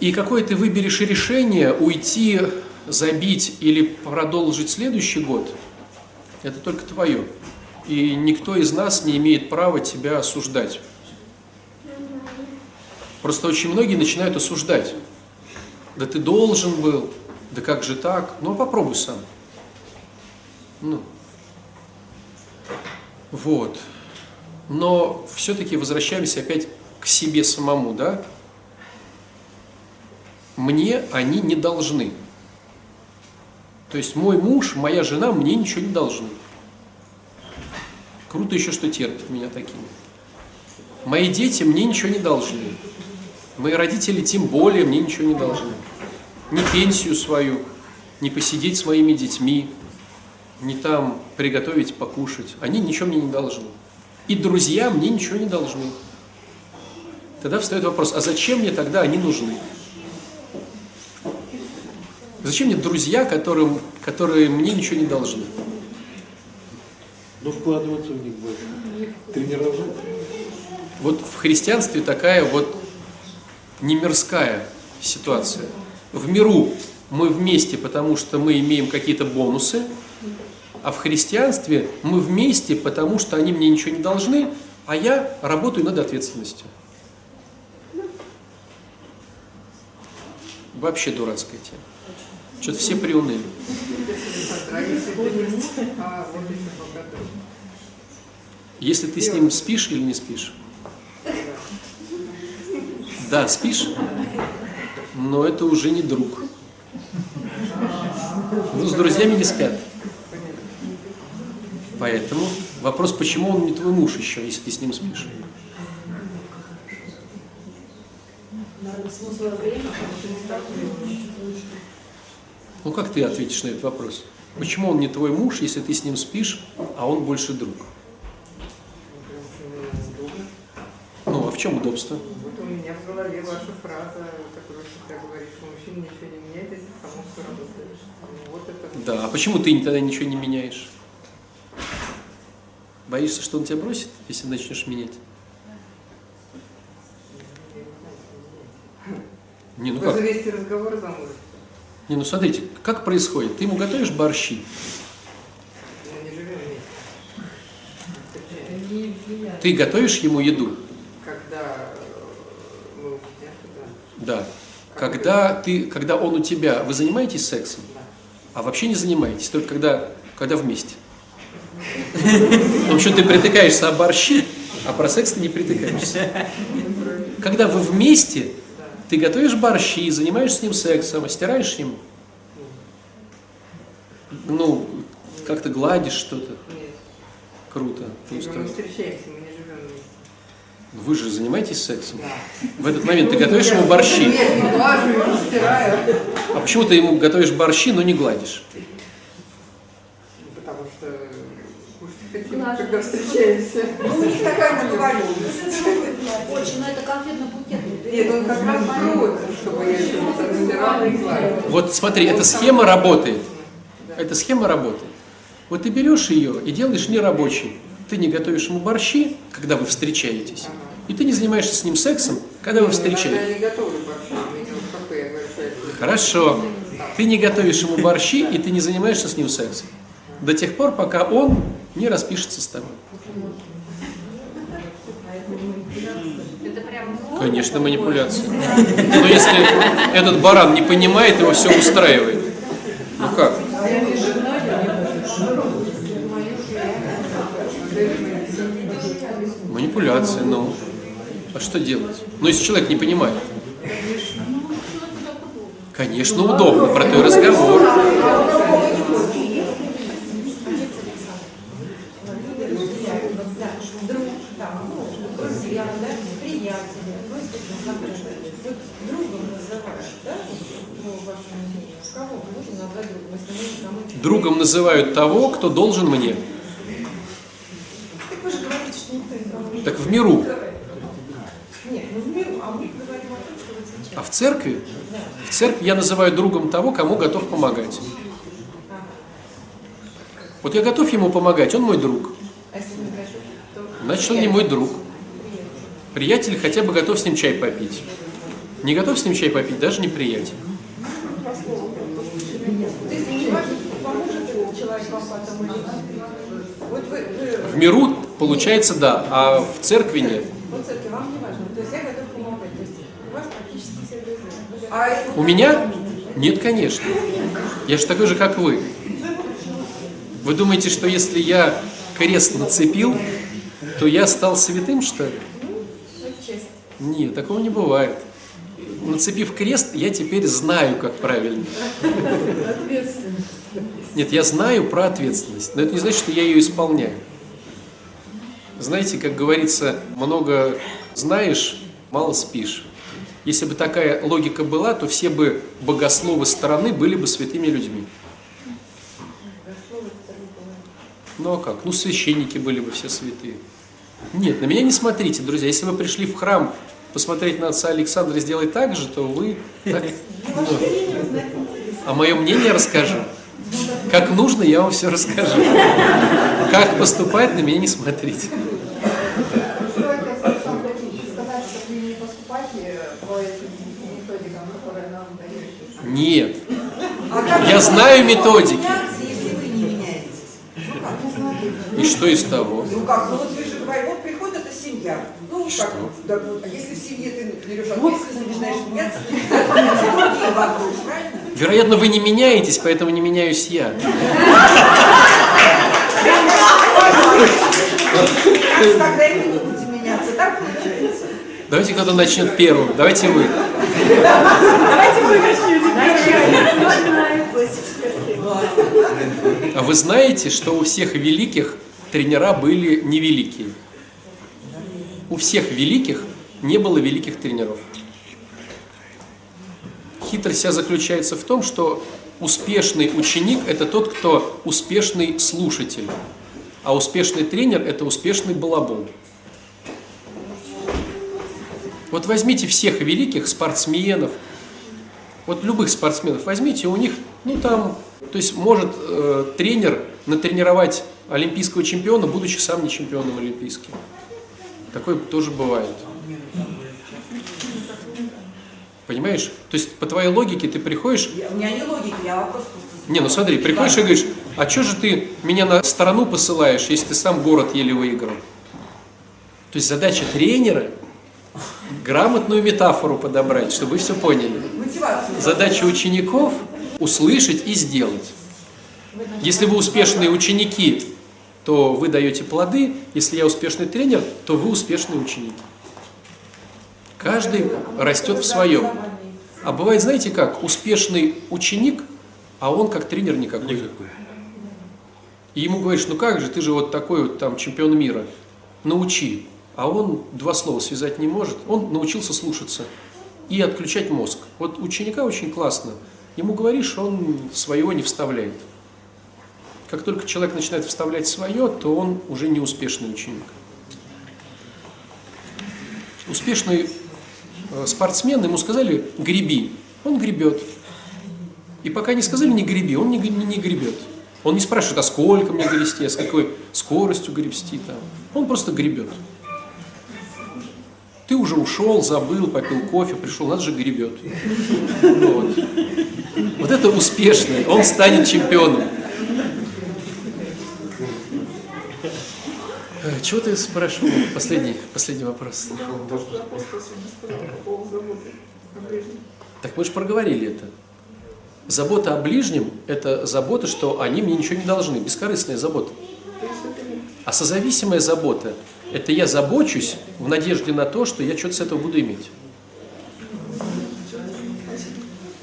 И какое ты выберешь решение, уйти, забить или продолжить следующий год, это только твое. И никто из нас не имеет права тебя осуждать. Просто очень многие начинают осуждать. Да ты должен был, да как же так? Ну попробуй сам. Ну. Вот. Но все-таки возвращаемся опять к себе самому, да? Мне они не должны. То есть мой муж, моя жена мне ничего не должны. Круто еще, что терпят меня такими. Мои дети мне ничего не должны. Мои родители тем более мне ничего не должны. Ни пенсию свою, ни посидеть с моими детьми, ни там приготовить покушать. Они ничего мне не должны. И друзья мне ничего не должны. Тогда встает вопрос, а зачем мне тогда они нужны? Зачем мне друзья, которым, которые мне ничего не должны? Ну, вкладываться в них больше. Тренировать. Вот в христианстве такая вот не мирская ситуация. В миру мы вместе, потому что мы имеем какие-то бонусы, а в христианстве мы вместе, потому что они мне ничего не должны, а я работаю над ответственностью. Вообще дурацкая тема. Что-то все приуныли. Если ты с ним спишь или не спишь? Да, спишь, но это уже не друг. Ну, с друзьями не спят. Поэтому вопрос, почему он не твой муж еще, если ты с ним спишь? Ну как ты ответишь на этот вопрос? Почему он не твой муж, если ты с ним спишь, а он больше друг? Ну, а в чем удобство? Вот у меня в голове ваша фраза, которую всегда говоришь, что мужчина ничего не меняет, если само все работаешь. Ну, Да, а почему ты тогда ничего не меняешь? Боишься, что он тебя бросит, если начнешь менять? Не, ну как? завести разговор за мной. Не, ну смотрите, как происходит? Ты ему готовишь борщи, Мы не живем вместе. ты готовишь ему еду, Когда э, мы у тебя, когда... да. Когда, ты, когда он у тебя, вы занимаетесь сексом? А вообще не занимаетесь, только когда, когда вместе. Потому что ты притыкаешься о борщи, а про секс ты не притыкаешься. Когда вы вместе, ты готовишь борщи, занимаешься с ним сексом, стираешь ему. Ну, как-то гладишь что-то. Круто. Мы не устроено. встречаемся, мы не живем вместе. Вы же занимаетесь сексом. Да. В этот момент ты готовишь ему борщи. Нет, не глажу, стираю. А почему ты ему готовишь борщи, но не гладишь? Потому что когда встречаемся. Ну, у них такая договоренность. Очень, но это конфетно-букетный. Нет, он как раз против, чтобы я что-то стирала и гладила. Вот смотри, эта схема работает. Эта схема работает. Вот ты берешь ее и делаешь нерабочей. Ты не готовишь ему борщи, когда вы встречаетесь. И ты не занимаешься с ним сексом, когда вы Иногда встречаетесь. Хорошо. Ты не готовишь ему борщи, и ты не занимаешься с ним сексом до тех пор, пока он не распишется с тобой. Конечно, манипуляция. Но если этот баран не понимает, его все устраивает. Ну как? Манипуляция, ну. А что делать? Ну, если человек не понимает. Конечно, удобно, про то разговор. Другом называют того, кто должен мне. Так в миру. Ну в миру, а. А в церкви? В церкви я называю другом того, кому готов помогать. Вот я готов ему помогать, он мой друг. А. Значит, он не мой друг. Приятель хотя бы готов с ним чай попить. Не готов с ним чай попить, даже не приятель. То есть не важно, поможет человек вам потом или нет. Вот вы, вы В миру получается да, а в церкви нет. Вот церкви вам не важно. То есть я готов помогать. То есть у вас практически все друзья. А У меня? Нет, конечно. Я же такой же, как вы. Вы думаете, что если я крест нацепил, то я стал святым, что ли? честь. Нет, такого не бывает. Нацепив крест, я теперь знаю, как правильно. Ответственность. Нет, я знаю про ответственность, но это не значит, что я ее исполняю. Знаете, как говорится, много знаешь, мало спишь. Если бы такая логика была, то все бы богословы страны были бы святыми людьми. Ну а как? Ну священники были бы все святые. Нет, на меня не смотрите, друзья. Если вы пришли в храм посмотреть на отца Александра и сделать так же, то вы... так, ну, а мое мнение расскажу. Как нужно, я вам все расскажу. Как поступать, на меня не смотрите. Нет. А как Я вы знаю методики. как? И что из того? Ну как, ну вот вы же говорите, вот приходит эта семья. Ну как, Что? да, ну, а если в семье ты берешь ответственность, начинаешь меняться, другие вокруг, правильно? Вероятно, вы не меняетесь, поэтому не меняюсь я. Давайте кто-то начнет первым. Давайте вы. Давайте вы начнете. А вы знаете, что у всех великих тренера были невеликие? У всех великих не было великих тренеров. Хитрость вся заключается в том, что успешный ученик – это тот, кто успешный слушатель, а успешный тренер – это успешный балабол. Вот возьмите всех великих спортсменов, вот любых спортсменов возьмите, у них, ну там, то есть может э, тренер натренировать олимпийского чемпиона, будучи сам не чемпионом олимпийским. Такое тоже бывает. Понимаешь? То есть по твоей логике ты приходишь, У меня не логика, я вопрос просто... не, ну смотри, приходишь и говоришь, а что же ты меня на сторону посылаешь, если ты сам город еле выиграл? То есть задача тренера грамотную метафору подобрать, чтобы вы все поняли. Задача учеников услышать и сделать. Если вы успешные ученики, то вы даете плоды. Если я успешный тренер, то вы успешные ученики. Каждый растет в своем. А бывает, знаете как, успешный ученик, а он как тренер никакой. И ему говоришь, ну как же, ты же вот такой вот там чемпион мира, научи. А он два слова связать не может, он научился слушаться и отключать мозг. Вот ученика очень классно. Ему говоришь, он своего не вставляет. Как только человек начинает вставлять свое, то он уже не успешный ученик. Успешный спортсмен, ему сказали греби, он гребет. И пока не сказали не греби, он не, не гребет. Он не спрашивает, а сколько мне грести, а с какой скоростью гребсти там. Он просто гребет. Ты уже ушел, забыл, попил кофе, пришел, нас же гребет. Вот. вот это успешный, он станет чемпионом. Чего ты спрашивал? Последний, последний вопрос. Так мы же проговорили это. Забота о ближнем – это забота, что они мне ничего не должны, бескорыстная забота. А созависимая забота Это я забочусь в надежде на то, что я что-то с этого буду иметь.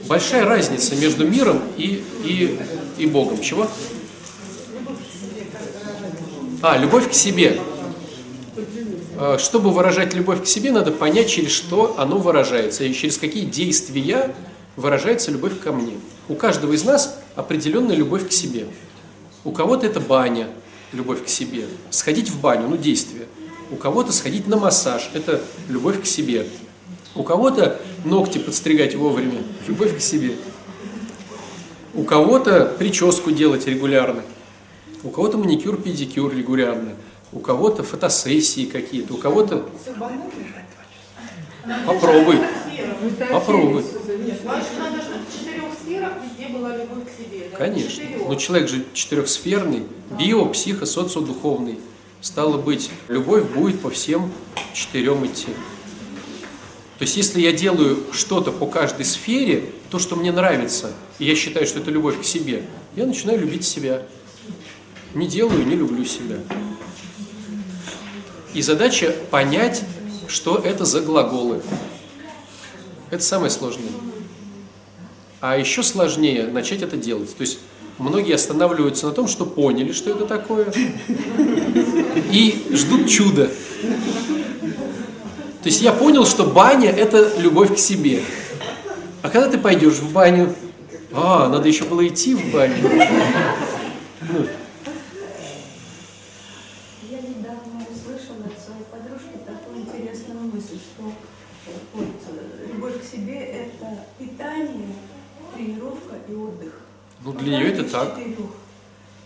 Большая разница между миром и, и, и Богом. Чего? А, любовь к себе. А, Чтобы выражать любовь к себе, надо понять, через что оно выражается, и через какие действия выражается любовь ко мне. У каждого из нас определенная любовь к себе. У кого-то это баня, любовь к себе. Сходить в баню, ну действие. У кого-то сходить на массаж, это любовь к себе. У кого-то ногти подстригать вовремя, любовь к себе. У кого-то прическу делать регулярно. У кого-то маникюр, педикюр регулярно. У кого-то фотосессии какие-то. У кого-то... Попробуй. Попробуй. Конечно. Но человек же четырехсферный, био, психо, социодуховный. Стало быть, любовь будет по всем четырем идти. То есть, если я делаю что-то по каждой сфере, то, что мне нравится, и я считаю, что это любовь к себе, я начинаю любить себя. Не делаю, не люблю себя. И задача понять, что это за глаголы. Это самое сложное. А еще сложнее начать это делать. То есть многие останавливаются на том, что поняли, что это такое, и ждут чуда. То есть я понял, что баня – это любовь к себе. А когда ты пойдешь в баню, а, надо еще было идти в баню. Ну, Я недавно услышала от своей подружки такую интересную мысль, что вот, э, любовь к себе – это питание, тренировка и отдых. Ну, для нее это так. четырех.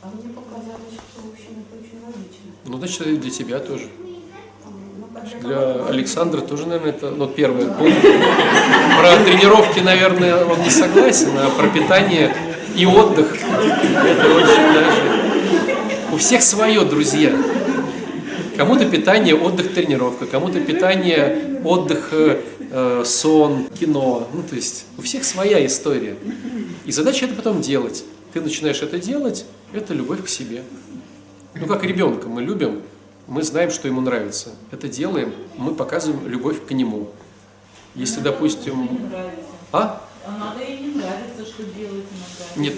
А мне показалось, что, в общем, это очень логично. ну, значит, и для тебя тоже. Ну, Для Александра тоже, наверное, это, ну, первое. Про тренировки, наверное, он не согласен, а про питание и отдых, это очень даже... У всех свое, друзья. Кому-то питание, отдых, тренировка, кому-то питание, отдых, э, э, сон, кино. Ну, то есть у всех своя история. И задача это потом делать. Ты начинаешь это делать, это любовь к себе. Ну, как ребенка мы любим, мы знаем, что ему нравится. Это делаем, мы показываем любовь к нему. Если, допустим... А? Надо и не нравится, что делать иногда. Нет.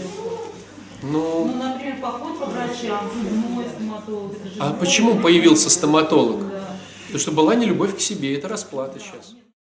Ну, Ну, например, поход по врачам, зубной стоматолог. это же а почему появился стоматолог? Да. Потому что была не любовь к себе, это расплата сейчас.